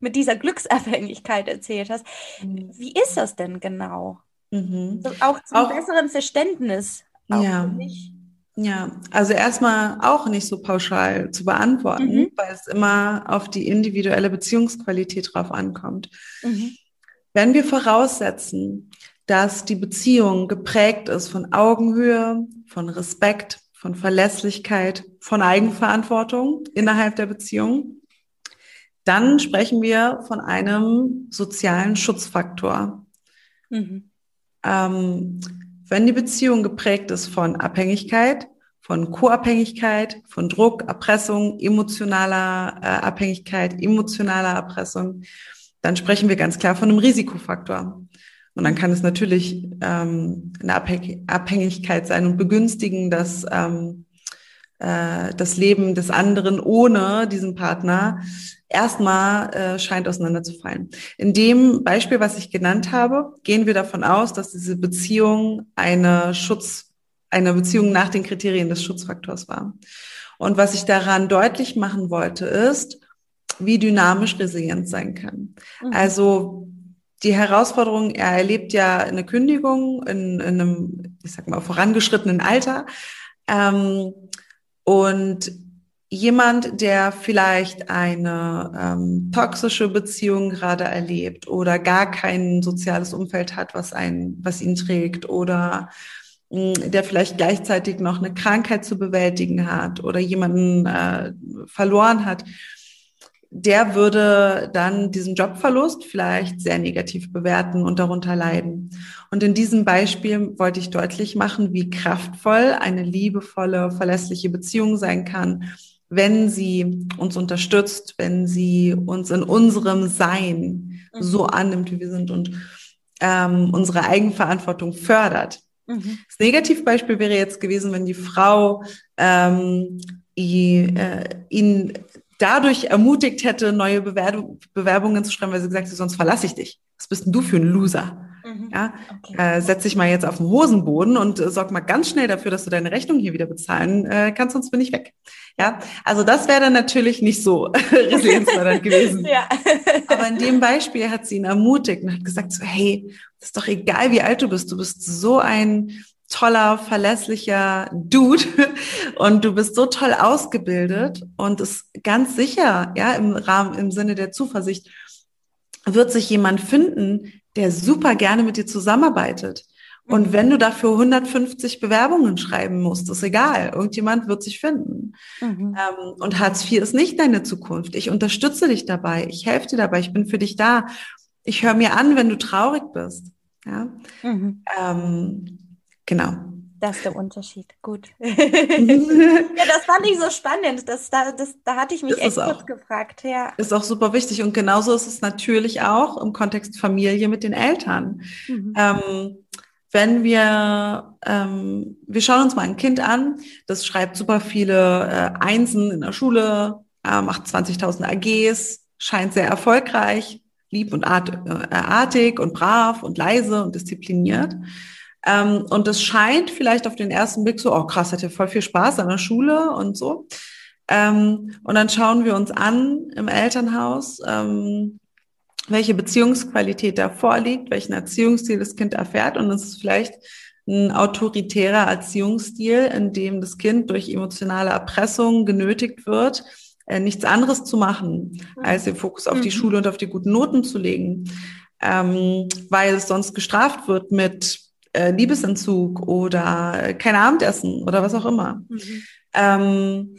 mit dieser Glücksabhängigkeit erzählt hast. Mhm. Wie ist das denn genau? Mhm. So auch zum auch, besseren Verständnis. ja. Ja, also erstmal auch nicht so pauschal zu beantworten, mhm. weil es immer auf die individuelle Beziehungsqualität drauf ankommt. Mhm. Wenn wir voraussetzen, dass die Beziehung geprägt ist von Augenhöhe, von Respekt, von Verlässlichkeit, von Eigenverantwortung innerhalb der Beziehung, dann sprechen wir von einem sozialen Schutzfaktor. Mhm. Ähm, wenn die Beziehung geprägt ist von Abhängigkeit, von Co-Abhängigkeit, von Druck, Erpressung, emotionaler äh, Abhängigkeit, emotionaler Erpressung, dann sprechen wir ganz klar von einem Risikofaktor. Und dann kann es natürlich ähm, eine Abhängigkeit sein und begünstigen, dass ähm, äh, das Leben des anderen ohne diesen Partner erstmal äh, scheint auseinanderzufallen. In dem Beispiel, was ich genannt habe, gehen wir davon aus, dass diese Beziehung eine Schutz, eine Beziehung nach den Kriterien des Schutzfaktors war. Und was ich daran deutlich machen wollte, ist, wie dynamisch resilient sein kann. Mhm. Also die Herausforderung, er erlebt ja eine Kündigung in, in einem, ich sag mal, vorangeschrittenen Alter. Ähm, und jemand, der vielleicht eine ähm, toxische Beziehung gerade erlebt oder gar kein soziales Umfeld hat, was ein, was ihn trägt oder hm, der vielleicht gleichzeitig noch eine Krankheit zu bewältigen hat oder jemanden äh, verloren hat, der würde dann diesen Jobverlust vielleicht sehr negativ bewerten und darunter leiden. Und in diesem Beispiel wollte ich deutlich machen, wie kraftvoll eine liebevolle, verlässliche Beziehung sein kann, wenn sie uns unterstützt, wenn sie uns in unserem Sein mhm. so annimmt, wie wir sind und ähm, unsere Eigenverantwortung fördert. Mhm. Das Negativbeispiel wäre jetzt gewesen, wenn die Frau ähm, ihn, äh, ihn dadurch ermutigt hätte, neue Bewerbung, Bewerbungen zu schreiben, weil sie gesagt hat, sonst verlasse ich dich. Was bist denn du für ein Loser? Mhm. Ja, okay. äh, setz dich mal jetzt auf den Hosenboden und äh, sorg mal ganz schnell dafür, dass du deine Rechnung hier wieder bezahlen äh, kannst, sonst bin ich weg. Ja, also das wäre dann natürlich nicht so resilienzfördernd gewesen. ja. Aber in dem Beispiel hat sie ihn ermutigt und hat gesagt so, hey, ist doch egal, wie alt du bist, du bist so ein toller, verlässlicher Dude und du bist so toll ausgebildet und ist ganz sicher, ja, im Rahmen, im Sinne der Zuversicht, wird sich jemand finden, der super gerne mit dir zusammenarbeitet. Und mhm. wenn du dafür 150 Bewerbungen schreiben musst, ist egal. Irgendjemand wird sich finden. Mhm. Ähm, und Hartz IV ist nicht deine Zukunft. Ich unterstütze dich dabei. Ich helfe dir dabei. Ich bin für dich da. Ich höre mir an, wenn du traurig bist. Ja. Mhm. Ähm, Genau. Das ist der Unterschied. Gut. ja, das fand ich so spannend. Das, da, das, da hatte ich mich ist echt kurz gefragt. Ja. Ist auch super wichtig. Und genauso ist es natürlich auch im Kontext Familie mit den Eltern. Mhm. Ähm, wenn wir, ähm, wir schauen uns mal ein Kind an, das schreibt super viele äh, Einsen in der Schule, äh, macht 20.000 AGs, scheint sehr erfolgreich, lieb und art, äh, artig und brav und leise und diszipliniert. Ähm, und es scheint vielleicht auf den ersten Blick so, oh krass, hat ja voll viel Spaß an der Schule und so. Ähm, und dann schauen wir uns an im Elternhaus, ähm, welche Beziehungsqualität da vorliegt, welchen Erziehungsstil das Kind erfährt. Und es ist vielleicht ein autoritärer Erziehungsstil, in dem das Kind durch emotionale Erpressung genötigt wird, äh, nichts anderes zu machen, mhm. als den Fokus auf die mhm. Schule und auf die guten Noten zu legen, ähm, weil es sonst gestraft wird mit äh, Liebesentzug oder kein Abendessen oder was auch immer. Mhm. Ähm,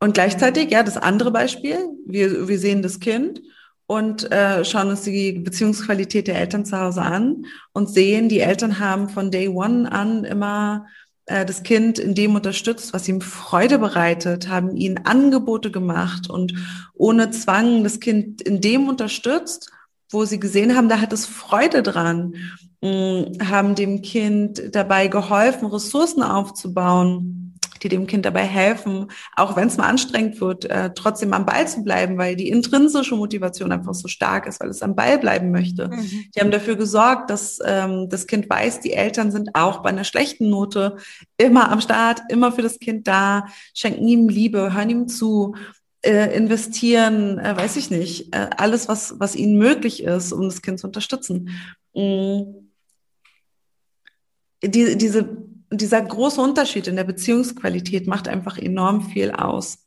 und gleichzeitig, ja, das andere Beispiel, wir, wir sehen das Kind und äh, schauen uns die Beziehungsqualität der Eltern zu Hause an und sehen, die Eltern haben von Day One an immer äh, das Kind in dem unterstützt, was ihm Freude bereitet, haben ihnen Angebote gemacht und ohne Zwang das Kind in dem unterstützt, wo sie gesehen haben, da hat es Freude dran, mh, haben dem Kind dabei geholfen, Ressourcen aufzubauen die dem Kind dabei helfen, auch wenn es mal anstrengend wird, äh, trotzdem am Ball zu bleiben, weil die intrinsische Motivation einfach so stark ist, weil es am Ball bleiben möchte. Mhm. Die haben dafür gesorgt, dass ähm, das Kind weiß, die Eltern sind auch bei einer schlechten Note immer am Start, immer für das Kind da, schenken ihm Liebe, hören ihm zu, äh, investieren, äh, weiß ich nicht, äh, alles, was, was ihnen möglich ist, um das Kind zu unterstützen. Mhm. Die, diese dieser große Unterschied in der Beziehungsqualität macht einfach enorm viel aus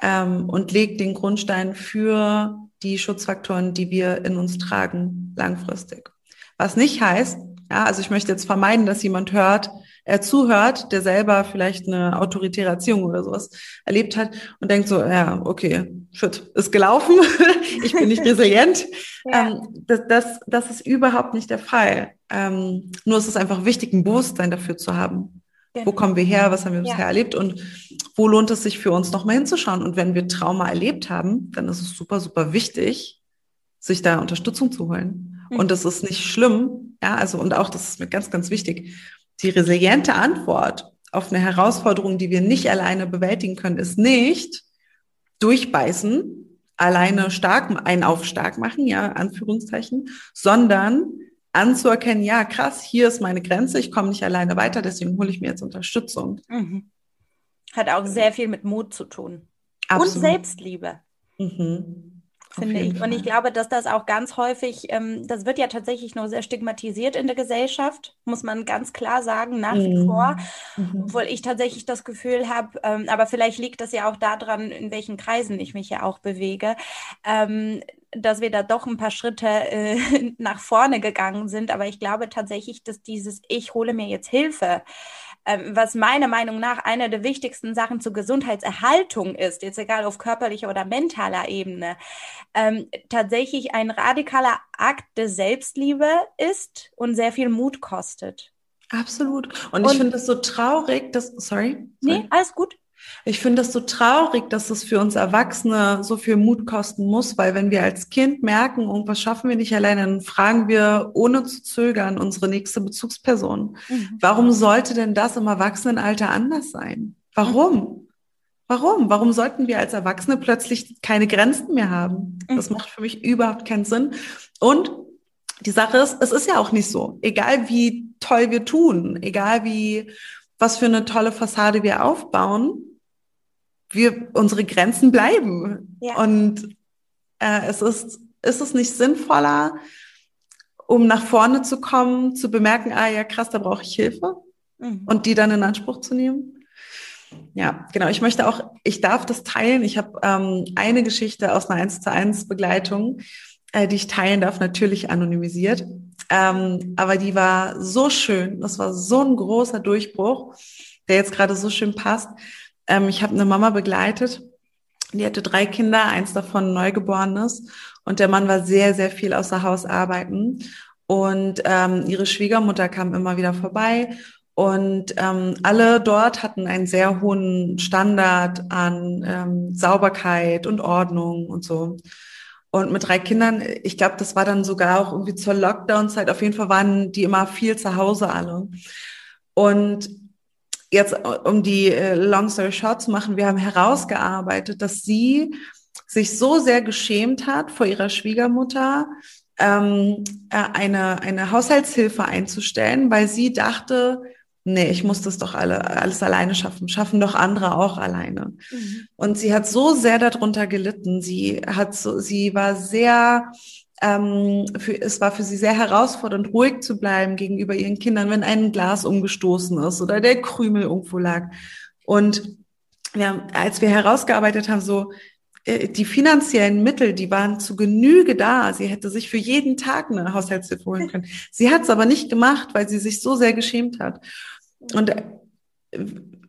ähm, und legt den Grundstein für die Schutzfaktoren, die wir in uns tragen, langfristig. Was nicht heißt, ja, also ich möchte jetzt vermeiden, dass jemand hört, er zuhört, der selber vielleicht eine autoritäre Erziehung oder sowas erlebt hat und denkt so, ja, okay, shit, ist gelaufen, ich bin nicht resilient. ja. ähm, das, das, das ist überhaupt nicht der Fall. Ähm, nur ist es einfach wichtig, ein Bewusstsein dafür zu haben. Genau. Wo kommen wir her? Was haben wir bisher ja. erlebt? Und wo lohnt es sich für uns nochmal hinzuschauen? Und wenn wir Trauma erlebt haben, dann ist es super, super wichtig, sich da Unterstützung zu holen. Mhm. Und das ist nicht schlimm. Ja, also, und auch, das ist mir ganz, ganz wichtig die resiliente Antwort auf eine Herausforderung, die wir nicht alleine bewältigen können, ist nicht durchbeißen, alleine stark, einen auf stark machen, ja, Anführungszeichen, sondern anzuerkennen, ja, krass, hier ist meine Grenze, ich komme nicht alleine weiter, deswegen hole ich mir jetzt Unterstützung. Mhm. Hat auch sehr viel mit Mut zu tun. Absolut. Und Selbstliebe. Mhm finde ich. Fall. Und ich glaube, dass das auch ganz häufig, ähm, das wird ja tatsächlich nur sehr stigmatisiert in der Gesellschaft, muss man ganz klar sagen, nach mhm. wie vor. Mhm. Obwohl ich tatsächlich das Gefühl habe, ähm, aber vielleicht liegt das ja auch daran, in welchen Kreisen ich mich ja auch bewege, ähm, dass wir da doch ein paar Schritte äh, nach vorne gegangen sind. Aber ich glaube tatsächlich, dass dieses Ich hole mir jetzt Hilfe was meiner Meinung nach eine der wichtigsten Sachen zur Gesundheitserhaltung ist, jetzt egal auf körperlicher oder mentaler Ebene, ähm, tatsächlich ein radikaler Akt der Selbstliebe ist und sehr viel Mut kostet. Absolut. Und, und ich finde es so traurig, dass, sorry, sorry. Nee, alles gut. Ich finde es so traurig, dass es für uns Erwachsene so viel Mut kosten muss, weil wenn wir als Kind merken, irgendwas schaffen wir nicht alleine, dann fragen wir ohne zu zögern unsere nächste Bezugsperson. Mhm. Warum sollte denn das im Erwachsenenalter anders sein? Warum? Warum? Warum sollten wir als Erwachsene plötzlich keine Grenzen mehr haben? Das mhm. macht für mich überhaupt keinen Sinn. Und die Sache ist, es ist ja auch nicht so. Egal wie toll wir tun, egal wie, was für eine tolle Fassade wir aufbauen, wir, unsere Grenzen bleiben. Ja. Und äh, es ist, ist es nicht sinnvoller, um nach vorne zu kommen, zu bemerken, ah ja, krass, da brauche ich Hilfe mhm. und die dann in Anspruch zu nehmen? Ja, genau. Ich möchte auch, ich darf das teilen. Ich habe ähm, eine Geschichte aus einer 1 zu 1 Begleitung, äh, die ich teilen darf, natürlich anonymisiert. Ähm, aber die war so schön. Das war so ein großer Durchbruch, der jetzt gerade so schön passt. Ähm, ich habe eine Mama begleitet, die hatte drei Kinder, eins davon neugeborenes. Und der Mann war sehr, sehr viel außer Haus arbeiten. Und ähm, ihre Schwiegermutter kam immer wieder vorbei. Und ähm, alle dort hatten einen sehr hohen Standard an ähm, Sauberkeit und Ordnung und so. Und mit drei Kindern, ich glaube, das war dann sogar auch irgendwie zur Lockdown-Zeit. Auf jeden Fall waren die immer viel zu Hause alle. Und jetzt, um die äh, Long Story Short zu machen, wir haben herausgearbeitet, dass sie sich so sehr geschämt hat vor ihrer Schwiegermutter, ähm, äh, eine, eine Haushaltshilfe einzustellen, weil sie dachte, nee, ich muss das doch alle, alles alleine schaffen, schaffen doch andere auch alleine. Mhm. Und sie hat so sehr darunter gelitten. Sie hat so, sie war sehr ähm, für, es war für sie sehr herausfordernd, ruhig zu bleiben gegenüber ihren Kindern, wenn ein Glas umgestoßen ist oder der Krümel irgendwo lag. Und haben, als wir herausgearbeitet haben, so äh, die finanziellen Mittel, die waren zu Genüge da. Sie hätte sich für jeden Tag eine Haushaltshilfe holen können. Sie hat es aber nicht gemacht, weil sie sich so sehr geschämt hat. Und äh,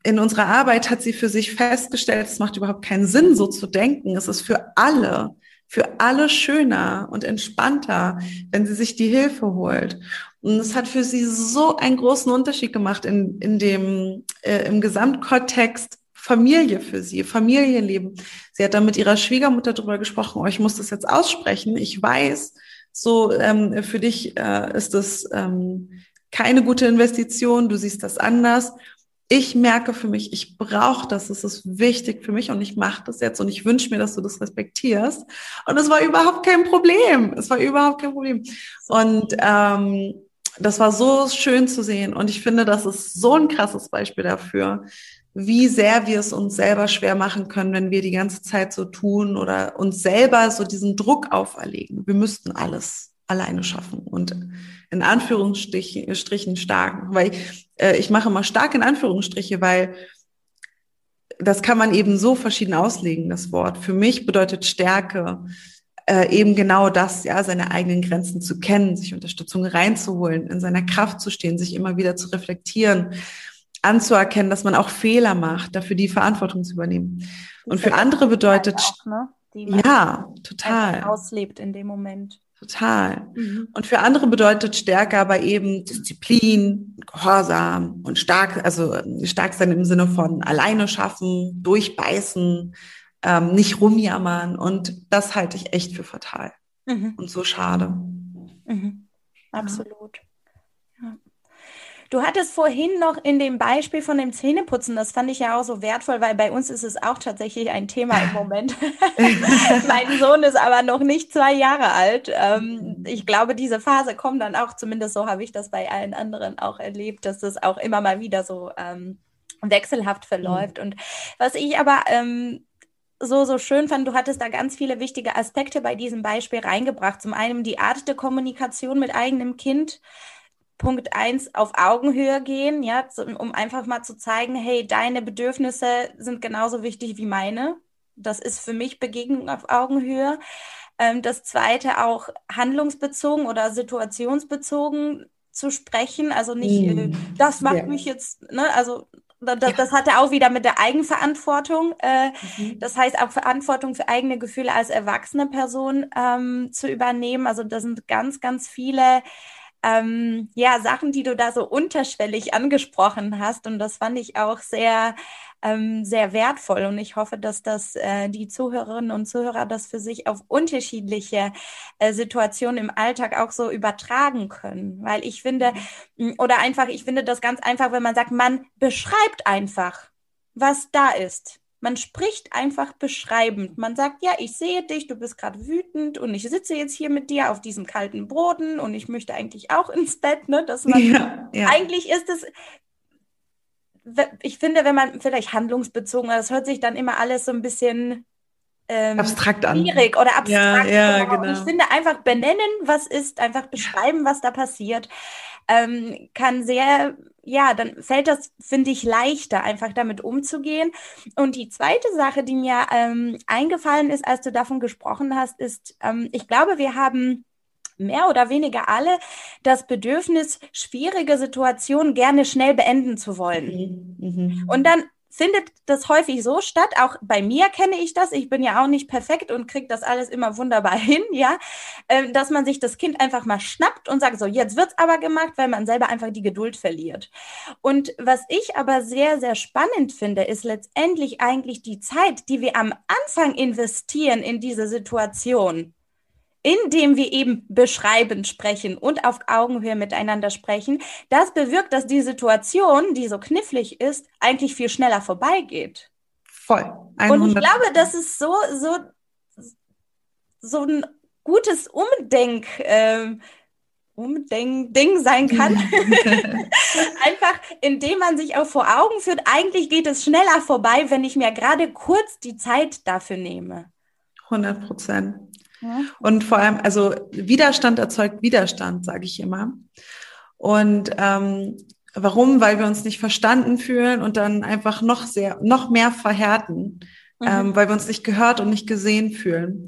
in unserer Arbeit hat sie für sich festgestellt, es macht überhaupt keinen Sinn, so zu denken. Es ist für alle, für alle schöner und entspannter, wenn sie sich die Hilfe holt. Und es hat für sie so einen großen Unterschied gemacht in, in dem, äh, im Gesamtkontext Familie für sie, Familienleben. Sie hat dann mit ihrer Schwiegermutter darüber gesprochen, oh, ich muss das jetzt aussprechen. Ich weiß, so ähm, für dich äh, ist das ähm, keine gute Investition, du siehst das anders ich merke für mich, ich brauche das, es ist wichtig für mich und ich mache das jetzt und ich wünsche mir, dass du das respektierst. Und es war überhaupt kein Problem. Es war überhaupt kein Problem. Und ähm, das war so schön zu sehen. Und ich finde, das ist so ein krasses Beispiel dafür, wie sehr wir es uns selber schwer machen können, wenn wir die ganze Zeit so tun oder uns selber so diesen Druck auferlegen. Wir müssten alles alleine schaffen und in Anführungsstrichen stark, weil äh, ich mache mal stark in Anführungsstriche, weil das kann man eben so verschieden auslegen, das Wort. Für mich bedeutet Stärke äh, eben genau das, ja, seine eigenen Grenzen zu kennen, sich Unterstützung reinzuholen, in seiner Kraft zu stehen, sich immer wieder zu reflektieren, anzuerkennen, dass man auch Fehler macht, dafür die Verantwortung zu übernehmen. Und für andere bedeutet, auch, ne? ja, total auslebt in dem Moment. Total. Mhm. Und für andere bedeutet Stärke aber eben Disziplin, Gehorsam und stark, also stark sein im Sinne von alleine schaffen, durchbeißen, ähm, nicht rumjammern. Und das halte ich echt für fatal mhm. und so schade. Mhm. Absolut. Ja. Du hattest vorhin noch in dem Beispiel von dem Zähneputzen, das fand ich ja auch so wertvoll, weil bei uns ist es auch tatsächlich ein Thema im Moment. mein Sohn ist aber noch nicht zwei Jahre alt. Ähm, ich glaube, diese Phase kommt dann auch, zumindest so habe ich das bei allen anderen auch erlebt, dass es auch immer mal wieder so ähm, wechselhaft verläuft. Mhm. Und was ich aber ähm, so, so schön fand, du hattest da ganz viele wichtige Aspekte bei diesem Beispiel reingebracht. Zum einen die Art der Kommunikation mit eigenem Kind, Punkt eins auf Augenhöhe gehen, ja, um einfach mal zu zeigen, hey, deine Bedürfnisse sind genauso wichtig wie meine. Das ist für mich Begegnung auf Augenhöhe. Ähm, das zweite auch handlungsbezogen oder situationsbezogen zu sprechen, also nicht, äh, das macht ja. mich jetzt, ne, also das, ja. das hatte auch wieder mit der Eigenverantwortung. Äh, mhm. Das heißt auch Verantwortung für eigene Gefühle als erwachsene Person ähm, zu übernehmen. Also da sind ganz, ganz viele ähm, ja, Sachen, die du da so unterschwellig angesprochen hast. Und das fand ich auch sehr, ähm, sehr wertvoll. Und ich hoffe, dass das äh, die Zuhörerinnen und Zuhörer das für sich auf unterschiedliche äh, Situationen im Alltag auch so übertragen können. Weil ich finde, mhm. oder einfach, ich finde das ganz einfach, wenn man sagt, man beschreibt einfach, was da ist. Man spricht einfach beschreibend. Man sagt, ja, ich sehe dich, du bist gerade wütend und ich sitze jetzt hier mit dir auf diesem kalten Boden und ich möchte eigentlich auch ins Bett, ne? Dass man ja, ja. eigentlich ist es, ich finde, wenn man vielleicht handlungsbezogen, das hört sich dann immer alles so ein bisschen ähm, abstrakt an. Schwierig oder abstrakt. Ja, ja, genau. Ich finde einfach benennen, was ist, einfach beschreiben, was da passiert, ähm, kann sehr ja, dann fällt das, finde ich, leichter, einfach damit umzugehen. Und die zweite Sache, die mir ähm, eingefallen ist, als du davon gesprochen hast, ist, ähm, ich glaube, wir haben mehr oder weniger alle das Bedürfnis, schwierige Situationen gerne schnell beenden zu wollen. Mhm. mhm. Und dann findet das häufig so statt. Auch bei mir kenne ich das. Ich bin ja auch nicht perfekt und kriege das alles immer wunderbar hin, ja, ähm, dass man sich das Kind einfach mal schnappt und sagt, so, jetzt wird's aber gemacht, weil man selber einfach die Geduld verliert. Und was ich aber sehr, sehr spannend finde, ist letztendlich eigentlich die Zeit, die wir am Anfang investieren in diese Situation indem wir eben beschreibend sprechen und auf Augenhöhe miteinander sprechen, das bewirkt, dass die Situation, die so knifflig ist, eigentlich viel schneller vorbeigeht. Voll. 100%. Und ich glaube, das ist so, so, so ein gutes Umdenk, äh, Umdenk-Ding sein kann. Einfach, indem man sich auch vor Augen führt, eigentlich geht es schneller vorbei, wenn ich mir gerade kurz die Zeit dafür nehme. 100 Prozent. Und vor allem, also Widerstand erzeugt Widerstand, sage ich immer. Und ähm, Warum? Weil wir uns nicht verstanden fühlen und dann einfach noch sehr, noch mehr verhärten, mhm. ähm, weil wir uns nicht gehört und nicht gesehen fühlen.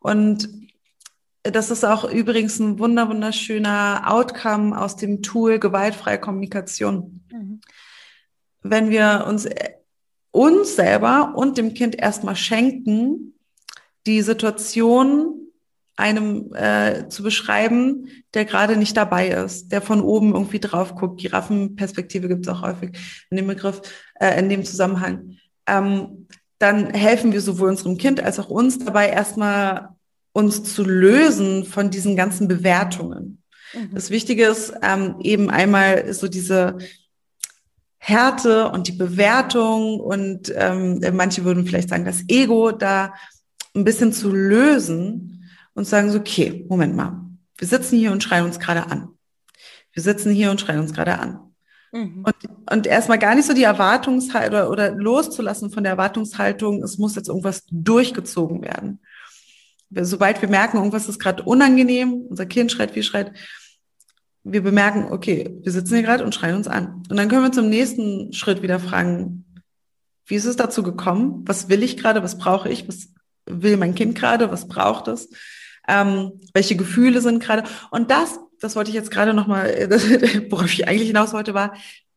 Und das ist auch übrigens ein wunder, wunderschöner Outcome aus dem Tool gewaltfreie Kommunikation. Mhm. Wenn wir uns, uns selber und dem Kind erstmal schenken, die Situation einem äh, zu beschreiben, der gerade nicht dabei ist, der von oben irgendwie drauf guckt. Giraffenperspektive gibt es auch häufig in dem Begriff, äh, in dem Zusammenhang. Ähm, dann helfen wir sowohl unserem Kind als auch uns dabei, erstmal uns zu lösen von diesen ganzen Bewertungen. Mhm. Das Wichtige ist ähm, eben einmal so diese Härte und die Bewertung und ähm, manche würden vielleicht sagen, das Ego da ein bisschen zu lösen und sagen so, okay, Moment mal, wir sitzen hier und schreien uns gerade an. Wir sitzen hier und schreien uns gerade an. Mhm. Und, und erstmal gar nicht so die Erwartungshaltung oder, oder loszulassen von der Erwartungshaltung, es muss jetzt irgendwas durchgezogen werden. Sobald wir merken, irgendwas ist gerade unangenehm, unser Kind schreit, wie schreit, wir bemerken, okay, wir sitzen hier gerade und schreien uns an. Und dann können wir zum nächsten Schritt wieder fragen, wie ist es dazu gekommen? Was will ich gerade? Was brauche ich? Was will mein Kind gerade? Was braucht es? ähm, welche Gefühle sind gerade. Und das, das wollte ich jetzt gerade nochmal, worauf ich eigentlich hinaus wollte, war,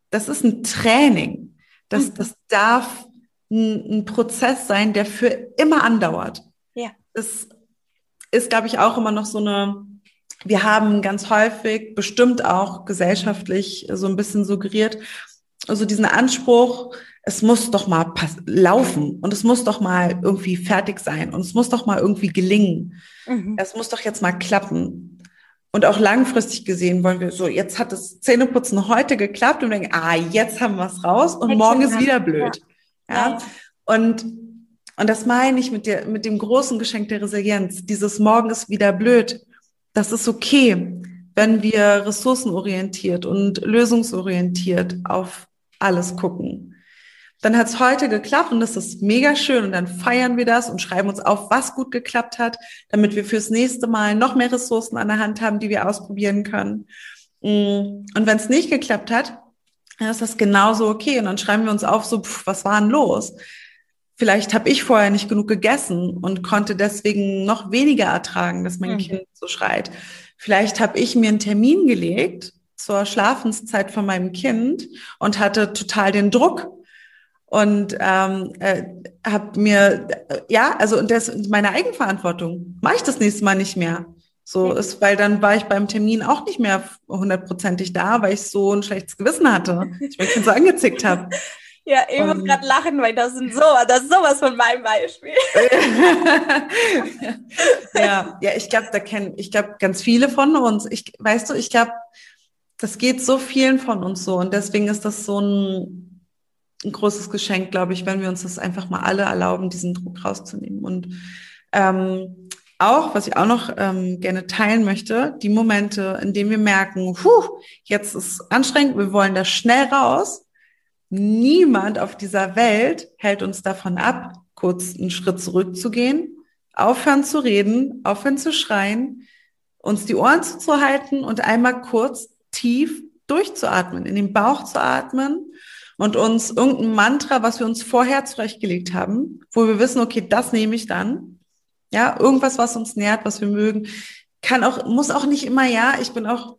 das ist ein Training. Das, mhm. das darf ein, ein Prozess sein, der für immer andauert. Ja. Das ist, glaube ich, auch immer noch so eine, wir haben ganz häufig, bestimmt auch gesellschaftlich so ein bisschen suggeriert, also diesen Anspruch, es muss doch mal laufen und es muss doch mal irgendwie fertig sein und es muss doch mal irgendwie gelingen. Mhm. Es muss doch jetzt mal klappen. Und auch langfristig gesehen wollen wir so, jetzt hat das Zähneputzen heute geklappt und denken, ah, jetzt haben wir es raus und Hexen morgen ist wieder blöd. Ja. ja. Und, und das meine ich mit der, mit dem großen Geschenk der Resilienz. Dieses Morgen ist wieder blöd. Das ist okay, wenn wir ressourcenorientiert und lösungsorientiert auf alles gucken dann hat es heute geklappt und das ist mega schön und dann feiern wir das und schreiben uns auf, was gut geklappt hat, damit wir fürs nächste Mal noch mehr Ressourcen an der Hand haben, die wir ausprobieren können. Mm, und wenn es nicht geklappt hat, dann ist das genauso okay und dann schreiben wir uns auf, so, pff, was war denn los? Vielleicht habe ich vorher nicht genug gegessen und konnte deswegen noch weniger ertragen, dass mein mhm. Kind so schreit. Vielleicht habe ich mir einen Termin gelegt zur Schlafenszeit von meinem Kind und hatte total den Druck, und ähm, äh, habe mir äh, ja also und das ist meine Eigenverantwortung mache ich das nächste Mal nicht mehr. So ist weil dann war ich beim Termin auch nicht mehr hundertprozentig da weil ich so ein schlechtes Gewissen hatte. Ich mich so angezickt habe ja ich muss gerade lachen weil das sind so das ist sowas von meinem Beispiel. Ja ja ich glaube da kennen ich glaube ganz viele von uns. Ich weißt du ich glaube das geht so vielen von uns so. Und deswegen ist das so ein ein großes Geschenk, glaube ich, wenn wir uns das einfach mal alle erlauben, diesen Druck rauszunehmen. Und ähm, auch, was ich auch noch ähm, gerne teilen möchte, die Momente, in denen wir merken, puh, jetzt ist anstrengend, wir wollen da schnell raus. Niemand auf dieser Welt hält uns davon ab, kurz einen Schritt zurückzugehen, aufhören zu reden, aufhören zu schreien, uns die Ohren zuzuhalten und einmal kurz tief durchzuatmen, in den Bauch zu atmen und uns irgendein Mantra, was wir uns vorher zurechtgelegt haben, wo wir wissen, okay, das nehme ich dann. Ja, irgendwas, was uns nährt, was wir mögen. Kann auch, muss auch nicht immer, ja, ich bin auch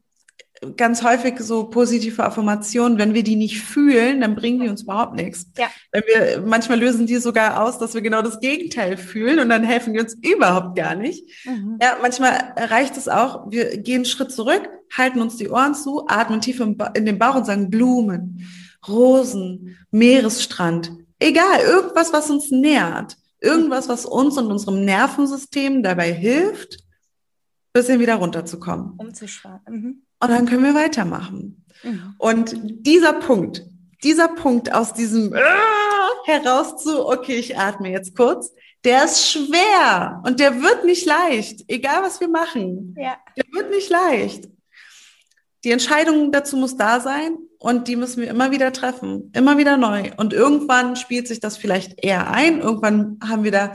ganz häufig so positive Affirmationen, wenn wir die nicht fühlen, dann bringen die uns überhaupt nichts. Ja. Wenn wir, manchmal lösen die sogar aus, dass wir genau das Gegenteil fühlen und dann helfen die uns überhaupt gar nicht. Mhm. Ja, manchmal reicht es auch, wir gehen einen Schritt zurück, halten uns die Ohren zu, atmen tief in den Bauch und sagen Blumen. Rosen, Meeresstrand, egal, irgendwas, was uns nährt, irgendwas, was uns und unserem Nervensystem dabei hilft, bisschen wieder runterzukommen. Umzuschwaden. Mhm. Und dann können wir weitermachen. Mhm. Und dieser Punkt, dieser Punkt aus diesem äh, heraus zu, okay, ich atme jetzt kurz, der ist schwer und der wird nicht leicht, egal was wir machen. Ja. Der wird nicht leicht. Die Entscheidung dazu muss da sein und die müssen wir immer wieder treffen, immer wieder neu. Und irgendwann spielt sich das vielleicht eher ein. Irgendwann haben wir da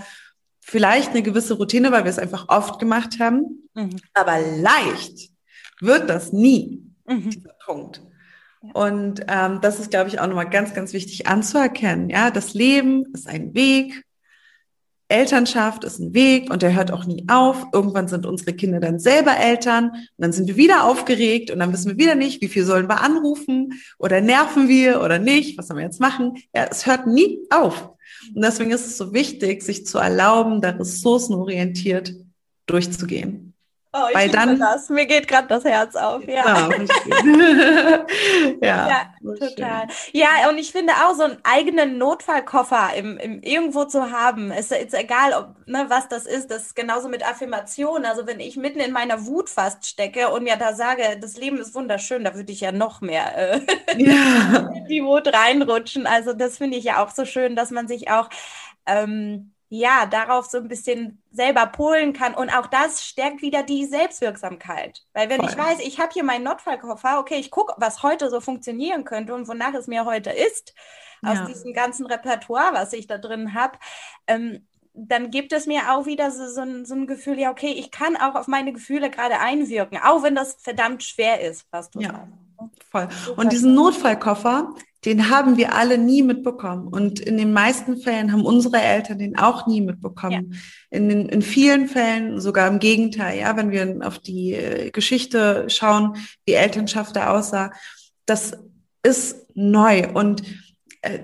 vielleicht eine gewisse Routine, weil wir es einfach oft gemacht haben. Mhm. Aber leicht wird das nie, mhm. dieser Punkt. Und ähm, das ist, glaube ich, auch nochmal ganz, ganz wichtig anzuerkennen. Ja, das Leben ist ein Weg. Elternschaft ist ein Weg und der hört auch nie auf. Irgendwann sind unsere Kinder dann selber Eltern und dann sind wir wieder aufgeregt und dann wissen wir wieder nicht, wie viel sollen wir anrufen oder nerven wir oder nicht, was sollen wir jetzt machen. Ja, es hört nie auf. Und deswegen ist es so wichtig, sich zu erlauben, da ressourcenorientiert durchzugehen. Oh, ich Weil dann, das. Mir geht gerade das Herz auf. Ja, ja, ja total. Schön. Ja, und ich finde auch so einen eigenen Notfallkoffer im, im irgendwo zu haben, ist, ist egal, ob, ne, was das ist. Das ist genauso mit Affirmationen. Also wenn ich mitten in meiner Wut fast stecke und mir da sage, das Leben ist wunderschön, da würde ich ja noch mehr äh, ja. in die Wut reinrutschen. Also das finde ich ja auch so schön, dass man sich auch ähm, ja, darauf so ein bisschen selber polen kann. Und auch das stärkt wieder die Selbstwirksamkeit. Weil wenn Voll. ich weiß, ich habe hier meinen Notfallkoffer, okay, ich gucke, was heute so funktionieren könnte und wonach es mir heute ist, ja. aus diesem ganzen Repertoire, was ich da drin habe, ähm, dann gibt es mir auch wieder so, so, ein, so ein Gefühl, ja, okay, ich kann auch auf meine Gefühle gerade einwirken, auch wenn das verdammt schwer ist, was du ja. sagst. Voll. Und diesen Notfallkoffer, den haben wir alle nie mitbekommen. Und in den meisten Fällen haben unsere Eltern den auch nie mitbekommen. Ja. In, den, in vielen Fällen sogar im Gegenteil. Ja, wenn wir auf die äh, Geschichte schauen, wie Elternschaft da aussah, das ist neu. Und äh,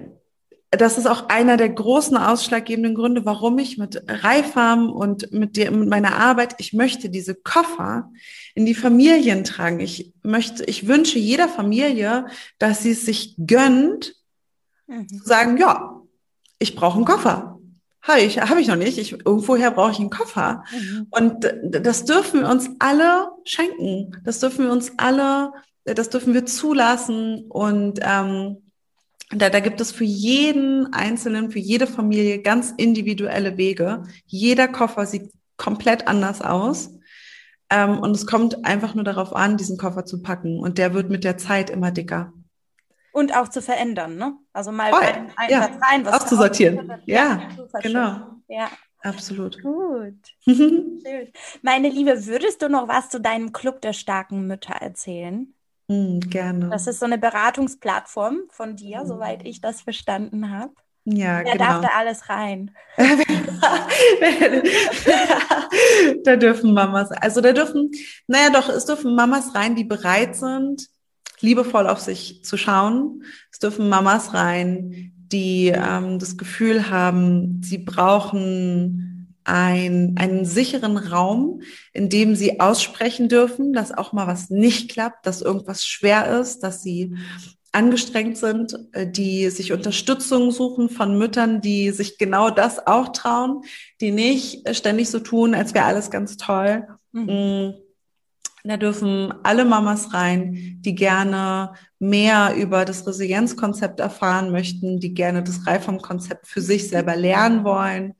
das ist auch einer der großen ausschlaggebenden Gründe, warum ich mit Reiffarm und mit, der, mit meiner Arbeit, ich möchte diese Koffer in die Familien tragen. Ich möchte, ich wünsche jeder Familie, dass sie es sich gönnt, mhm. sagen, ja, ich brauche einen Koffer. Habe ich, habe ich noch nicht. Ich, irgendwoher brauche ich einen Koffer. Mhm. Und das dürfen wir uns alle schenken. Das dürfen wir uns alle, das dürfen wir zulassen. Und ähm, da, da gibt es für jeden Einzelnen, für jede Familie ganz individuelle Wege. Jeder Koffer sieht komplett anders aus. Ähm, und es kommt einfach nur darauf an, diesen Koffer zu packen. Und der wird mit der Zeit immer dicker. Und auch zu verändern, ne? Also mal Voll. ein, ein ja. rein, was auszusortieren. Ja, ja genau. Ja. Absolut. Gut. Schön. Meine Liebe, würdest du noch was zu deinem Club der starken Mütter erzählen? Mm, gerne. Das ist so eine Beratungsplattform von dir, mm. soweit ich das verstanden habe. Ja, Wer genau. darf da alles rein? da dürfen Mamas, also da dürfen, naja doch, es dürfen Mamas rein, die bereit sind, liebevoll auf sich zu schauen. Es dürfen Mamas rein, die ähm, das Gefühl haben, sie brauchen ein, einen sicheren Raum, in dem sie aussprechen dürfen, dass auch mal was nicht klappt, dass irgendwas schwer ist, dass sie angestrengt sind, äh, die sich Unterstützung suchen von Müttern, die sich genau das auch trauen, die nicht ständig so tun, als wäre alles ganz toll. Mhm. Da dürfen alle Mamas rein, die gerne mehr über das Resilienzkonzept erfahren möchten, die gerne das Reifung-Konzept für sich selber lernen wollen,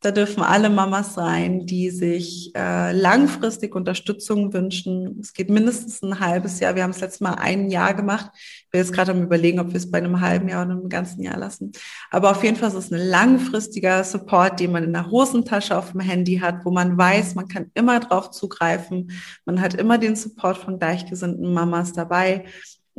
da dürfen alle Mamas sein, die sich äh, langfristig Unterstützung wünschen. Es geht mindestens ein halbes Jahr. Wir haben es letztes Mal ein Jahr gemacht. Ich bin jetzt gerade am überlegen, ob wir es bei einem halben Jahr oder einem ganzen Jahr lassen. Aber auf jeden Fall ist es ein langfristiger Support, den man in der Hosentasche auf dem Handy hat, wo man weiß, man kann immer drauf zugreifen. Man hat immer den Support von gleichgesinnten Mamas dabei.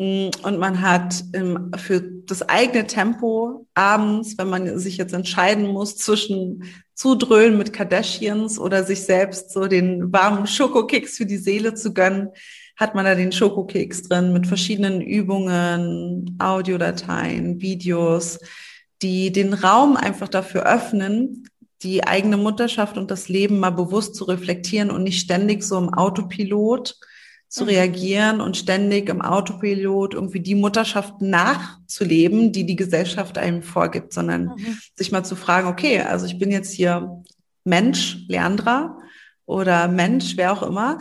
Mm, und man hat im, für das eigene Tempo abends, wenn man sich jetzt entscheiden muss zwischen zudröhnen mit Kardashians oder sich selbst so den warmen Schokokeks für die Seele zu gönnen, hat man da den Schokokeks drin mit verschiedenen Übungen, Audiodateien, Videos, die den Raum einfach dafür öffnen, die eigene Mutterschaft und das Leben mal bewusst zu reflektieren und nicht ständig so im Autopilot zu mhm. reagieren und ständig im Autopilot irgendwie die Mutterschaft nachzuleben, die die Gesellschaft einem vorgibt, sondern mhm. sich mal zu fragen, okay, also ich bin jetzt hier Mensch, Leandra oder Mensch, wer auch immer,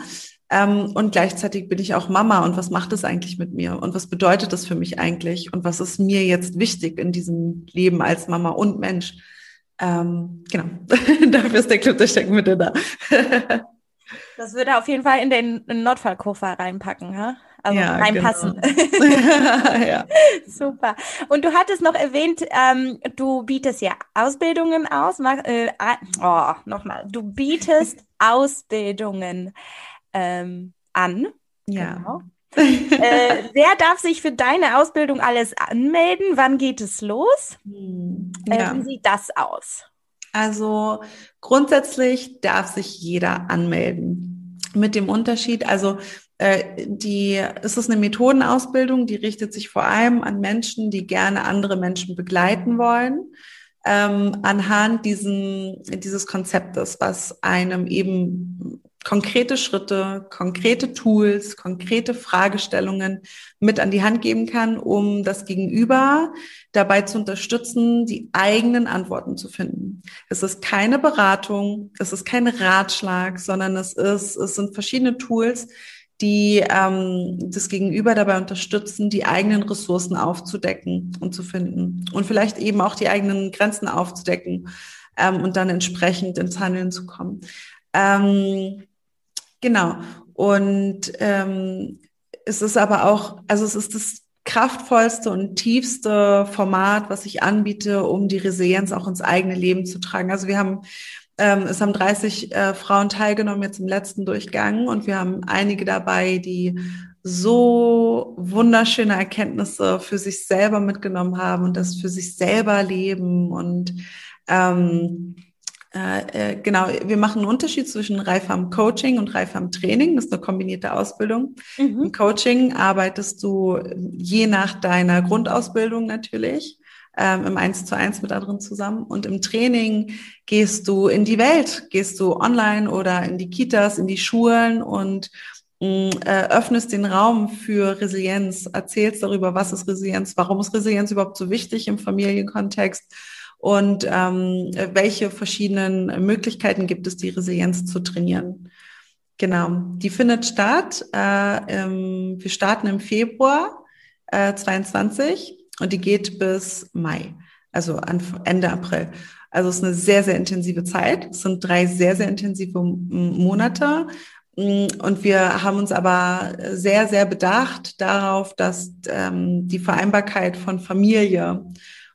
ähm, und gleichzeitig bin ich auch Mama und was macht das eigentlich mit mir und was bedeutet das für mich eigentlich und was ist mir jetzt wichtig in diesem Leben als Mama und Mensch. Ähm, genau, dafür ist der Club der Steckenmittel da. Das würde auf jeden Fall in den Notfallkoffer reinpacken, ha? Also ja, reinpassen. Genau. ja. Super. Und du hattest noch erwähnt, ähm, du bietest ja Ausbildungen aus. Äh, oh, nochmal. Du bietest Ausbildungen ähm, an. Ja. Genau. äh, wer darf sich für deine Ausbildung alles anmelden? Wann geht es los? Hm, äh, ja. wie sieht das aus? Also grundsätzlich darf sich jeder anmelden. Mit dem Unterschied, also äh, die, es ist eine Methodenausbildung, die richtet sich vor allem an Menschen, die gerne andere Menschen begleiten wollen, ähm, anhand diesen, dieses Konzeptes, was einem eben konkrete Schritte, konkrete Tools, konkrete Fragestellungen mit an die Hand geben kann, um das Gegenüber dabei zu unterstützen, die eigenen Antworten zu finden. Es ist keine Beratung, es ist kein Ratschlag, sondern es ist, es sind verschiedene Tools, die ähm, das Gegenüber dabei unterstützen, die eigenen Ressourcen aufzudecken und zu finden und vielleicht eben auch die eigenen Grenzen aufzudecken ähm, und dann entsprechend ins Handeln zu kommen. Ähm, genau. Und ähm, es ist aber auch, also es ist das kraftvollste und tiefste Format, was ich anbiete, um die Resilienz auch ins eigene Leben zu tragen. Also wir haben ähm, es haben 30 äh, Frauen teilgenommen jetzt im letzten Durchgang und wir haben einige dabei, die so wunderschöne Erkenntnisse für sich selber mitgenommen haben und das für sich selber leben und ähm, äh, äh, genau, wir machen einen Unterschied zwischen Reifam Coaching und Reifam Training. Das ist eine kombinierte Ausbildung. Mhm. Im Coaching arbeitest du je nach deiner Grundausbildung natürlich ähm, im Eins zu eins mit anderen zusammen. Und im Training gehst du in die Welt, gehst du online oder in die Kitas, in die Schulen und mm, äh, öffnest den Raum für Resilienz, erzählst darüber, was ist Resilienz, warum ist Resilienz überhaupt so wichtig im Familienkontext und ähm, welche verschiedenen Möglichkeiten gibt es, die Resilienz zu trainieren. Genau, die findet statt. Äh, im, wir starten im Februar äh, 22 und die geht bis Mai, also Ende April. Also es ist eine sehr, sehr intensive Zeit. Es sind drei sehr, sehr intensive Monate. Mm, und wir haben uns aber sehr, sehr bedacht darauf, dass ähm, die Vereinbarkeit von Familie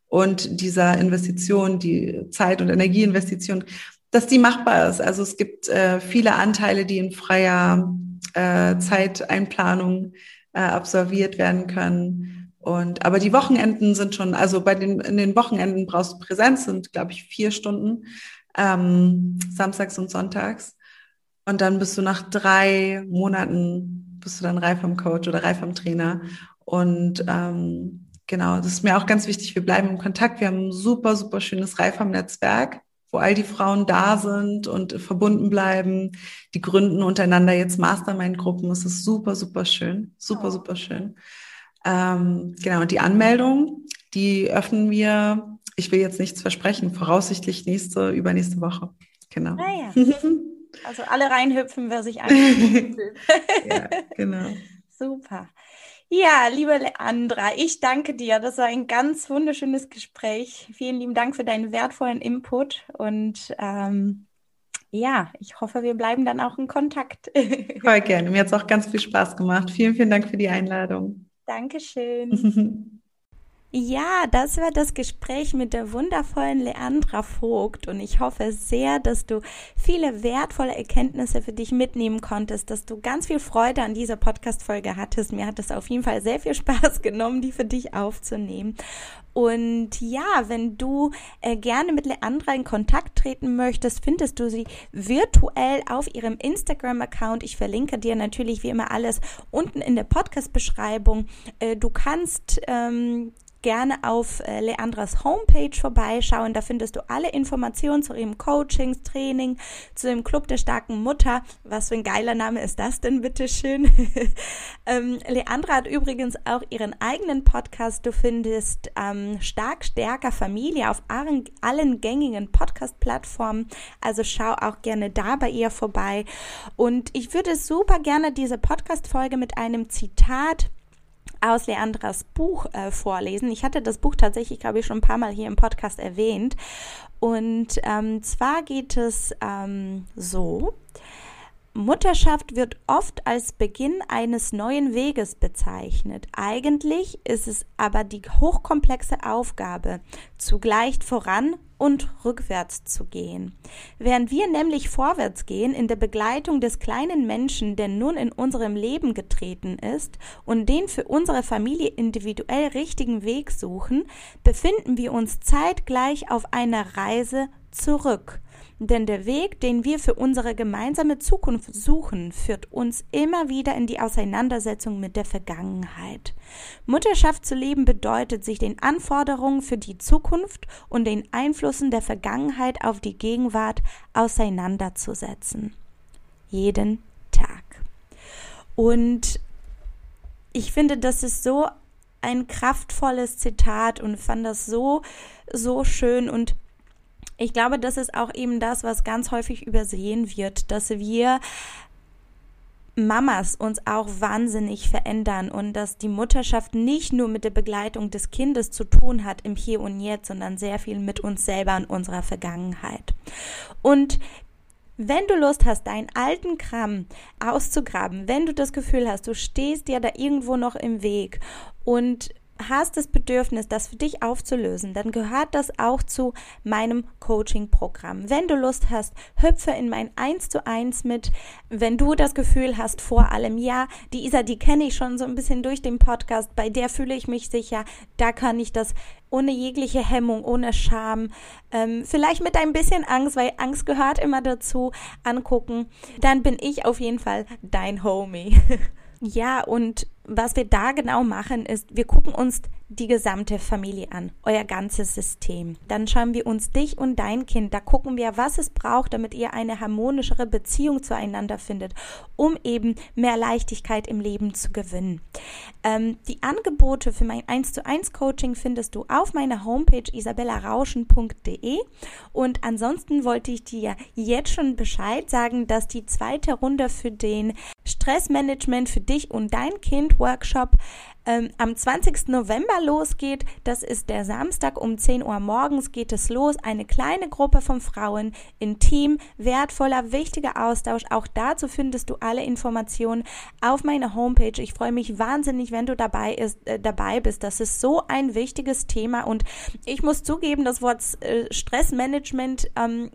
und dieser Investition, die Zeit- und Energieinvestition, dass die machbar ist. Also es gibt äh, viele Anteile, die in freier äh, Zeiteinplanung äh, absolviert werden können. Und aber die Wochenenden sind schon, also bei den in den Wochenenden brauchst du Präsenz, sind glaube ich vier Stunden, ähm, samstags und sonntags. Und dann bist du nach drei Monaten bist du dann reif am Coach oder reif am Trainer. Und ähm, genau, das ist mir auch ganz wichtig. Wir bleiben im Kontakt. Wir haben ein super, super schönes Reifam-Netzwerk, wo all die Frauen da sind und verbunden bleiben. Die gründen untereinander jetzt Mastermind-Gruppen. Es ist super, super schön. Super, oh. super schön. Ähm, genau, und die Anmeldung, die öffnen wir, ich will jetzt nichts versprechen, voraussichtlich nächste, übernächste Woche. Genau. Ah, ja. Also alle reinhüpfen, wer sich anmeldet. ja, genau. Super. Ja, liebe Leandra, ich danke dir. Das war ein ganz wunderschönes Gespräch. Vielen lieben Dank für deinen wertvollen Input und ähm, ja, ich hoffe, wir bleiben dann auch in Kontakt. Voll gerne. Mir hat es auch ganz viel Spaß gemacht. Vielen, vielen Dank für die Einladung. Dankeschön. Ja, das war das Gespräch mit der wundervollen Leandra Vogt und ich hoffe sehr, dass du viele wertvolle Erkenntnisse für dich mitnehmen konntest, dass du ganz viel Freude an dieser Podcast-Folge hattest. Mir hat es auf jeden Fall sehr viel Spaß genommen, die für dich aufzunehmen. Und ja, wenn du äh, gerne mit Leandra in Kontakt treten möchtest, findest du sie virtuell auf ihrem Instagram-Account. Ich verlinke dir natürlich wie immer alles unten in der Podcast-Beschreibung. Äh, du kannst ähm, gerne auf äh, Leandras Homepage vorbeischauen. Da findest du alle Informationen zu ihrem Coachings, Training, zu dem Club der starken Mutter. Was für ein geiler Name ist das denn, bitteschön? ähm, Leandra hat übrigens auch ihren eigenen Podcast. Du findest ähm, Stark, Stärker Familie auf allen, allen gängigen Podcast-Plattformen. Also schau auch gerne da bei ihr vorbei. Und ich würde super gerne diese Podcast-Folge mit einem Zitat aus Leandras Buch äh, vorlesen. Ich hatte das Buch tatsächlich, glaube ich, schon ein paar Mal hier im Podcast erwähnt. Und ähm, zwar geht es ähm, so. Mutterschaft wird oft als Beginn eines neuen Weges bezeichnet. Eigentlich ist es aber die hochkomplexe Aufgabe, zugleich voran und rückwärts zu gehen. Während wir nämlich vorwärts gehen in der Begleitung des kleinen Menschen, der nun in unserem Leben getreten ist und den für unsere Familie individuell richtigen Weg suchen, befinden wir uns zeitgleich auf einer Reise zurück denn der Weg, den wir für unsere gemeinsame Zukunft suchen, führt uns immer wieder in die Auseinandersetzung mit der Vergangenheit. Mutterschaft zu leben bedeutet, sich den Anforderungen für die Zukunft und den Einflüssen der Vergangenheit auf die Gegenwart auseinanderzusetzen. Jeden Tag. Und ich finde, das ist so ein kraftvolles Zitat und fand das so, so schön und ich glaube, das ist auch eben das, was ganz häufig übersehen wird, dass wir Mamas uns auch wahnsinnig verändern und dass die Mutterschaft nicht nur mit der Begleitung des Kindes zu tun hat im Hier und Jetzt, sondern sehr viel mit uns selber und unserer Vergangenheit. Und wenn du Lust hast, deinen alten Kram auszugraben, wenn du das Gefühl hast, du stehst dir da irgendwo noch im Weg und hast das Bedürfnis, das für dich aufzulösen, dann gehört das auch zu meinem Coaching-Programm. Wenn du Lust hast, hüpfe in mein 1 zu 1 mit. Wenn du das Gefühl hast, vor allem, ja, die Isa, die kenne ich schon so ein bisschen durch den Podcast, bei der fühle ich mich sicher, da kann ich das ohne jegliche Hemmung, ohne Scham, ähm, vielleicht mit ein bisschen Angst, weil Angst gehört immer dazu, angucken, dann bin ich auf jeden Fall dein Homie. ja, und was wir da genau machen, ist, wir gucken uns die gesamte Familie an, euer ganzes System. Dann schauen wir uns dich und dein Kind, da gucken wir, was es braucht, damit ihr eine harmonischere Beziehung zueinander findet, um eben mehr Leichtigkeit im Leben zu gewinnen. Ähm, die Angebote für mein 1 zu 1 Coaching findest du auf meiner Homepage isabellarauschen.de und ansonsten wollte ich dir jetzt schon Bescheid sagen, dass die zweite Runde für den Stressmanagement für dich und dein Kind Workshop ähm, am 20. November losgeht. Das ist der Samstag um 10 Uhr morgens geht es los. Eine kleine Gruppe von Frauen, intim, wertvoller, wichtiger Austausch. Auch dazu findest du alle Informationen auf meiner Homepage. Ich freue mich wahnsinnig, wenn du dabei, ist, äh, dabei bist. Das ist so ein wichtiges Thema und ich muss zugeben, das Wort äh, Stressmanagement ähm,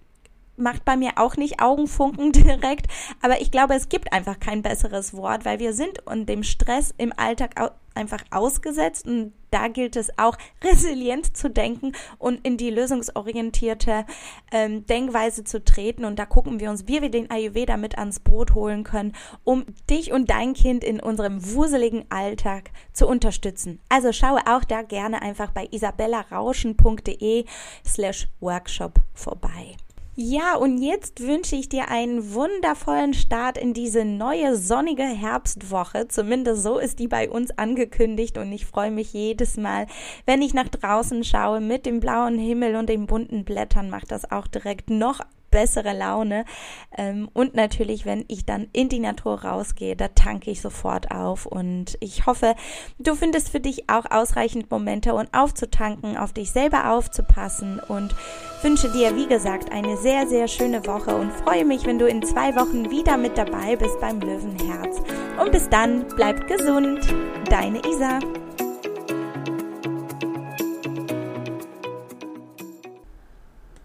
macht bei mir auch nicht Augenfunken direkt, aber ich glaube, es gibt einfach kein besseres Wort, weil wir sind und dem Stress im Alltag einfach ausgesetzt und da gilt es auch resilient zu denken und in die lösungsorientierte ähm, Denkweise zu treten und da gucken wir uns, wie wir den Ayurveda mit ans Boot holen können, um dich und dein Kind in unserem wuseligen Alltag zu unterstützen. Also schaue auch da gerne einfach bei isabellarauschen.de slash workshop vorbei. Ja, und jetzt wünsche ich dir einen wundervollen Start in diese neue sonnige Herbstwoche. Zumindest so ist die bei uns angekündigt und ich freue mich jedes Mal, wenn ich nach draußen schaue mit dem blauen Himmel und den bunten Blättern, macht das auch direkt noch bessere Laune. Ähm, und natürlich, wenn ich dann in die Natur rausgehe, da tanke ich sofort auf. Und ich hoffe, du findest für dich auch ausreichend Momente, um aufzutanken, auf dich selber aufzupassen und wünsche dir, wie gesagt, eine sehr, sehr schöne Woche und freue mich, wenn du in zwei Wochen wieder mit dabei bist beim Löwenherz. Und bis dann, bleib gesund. Deine Isa.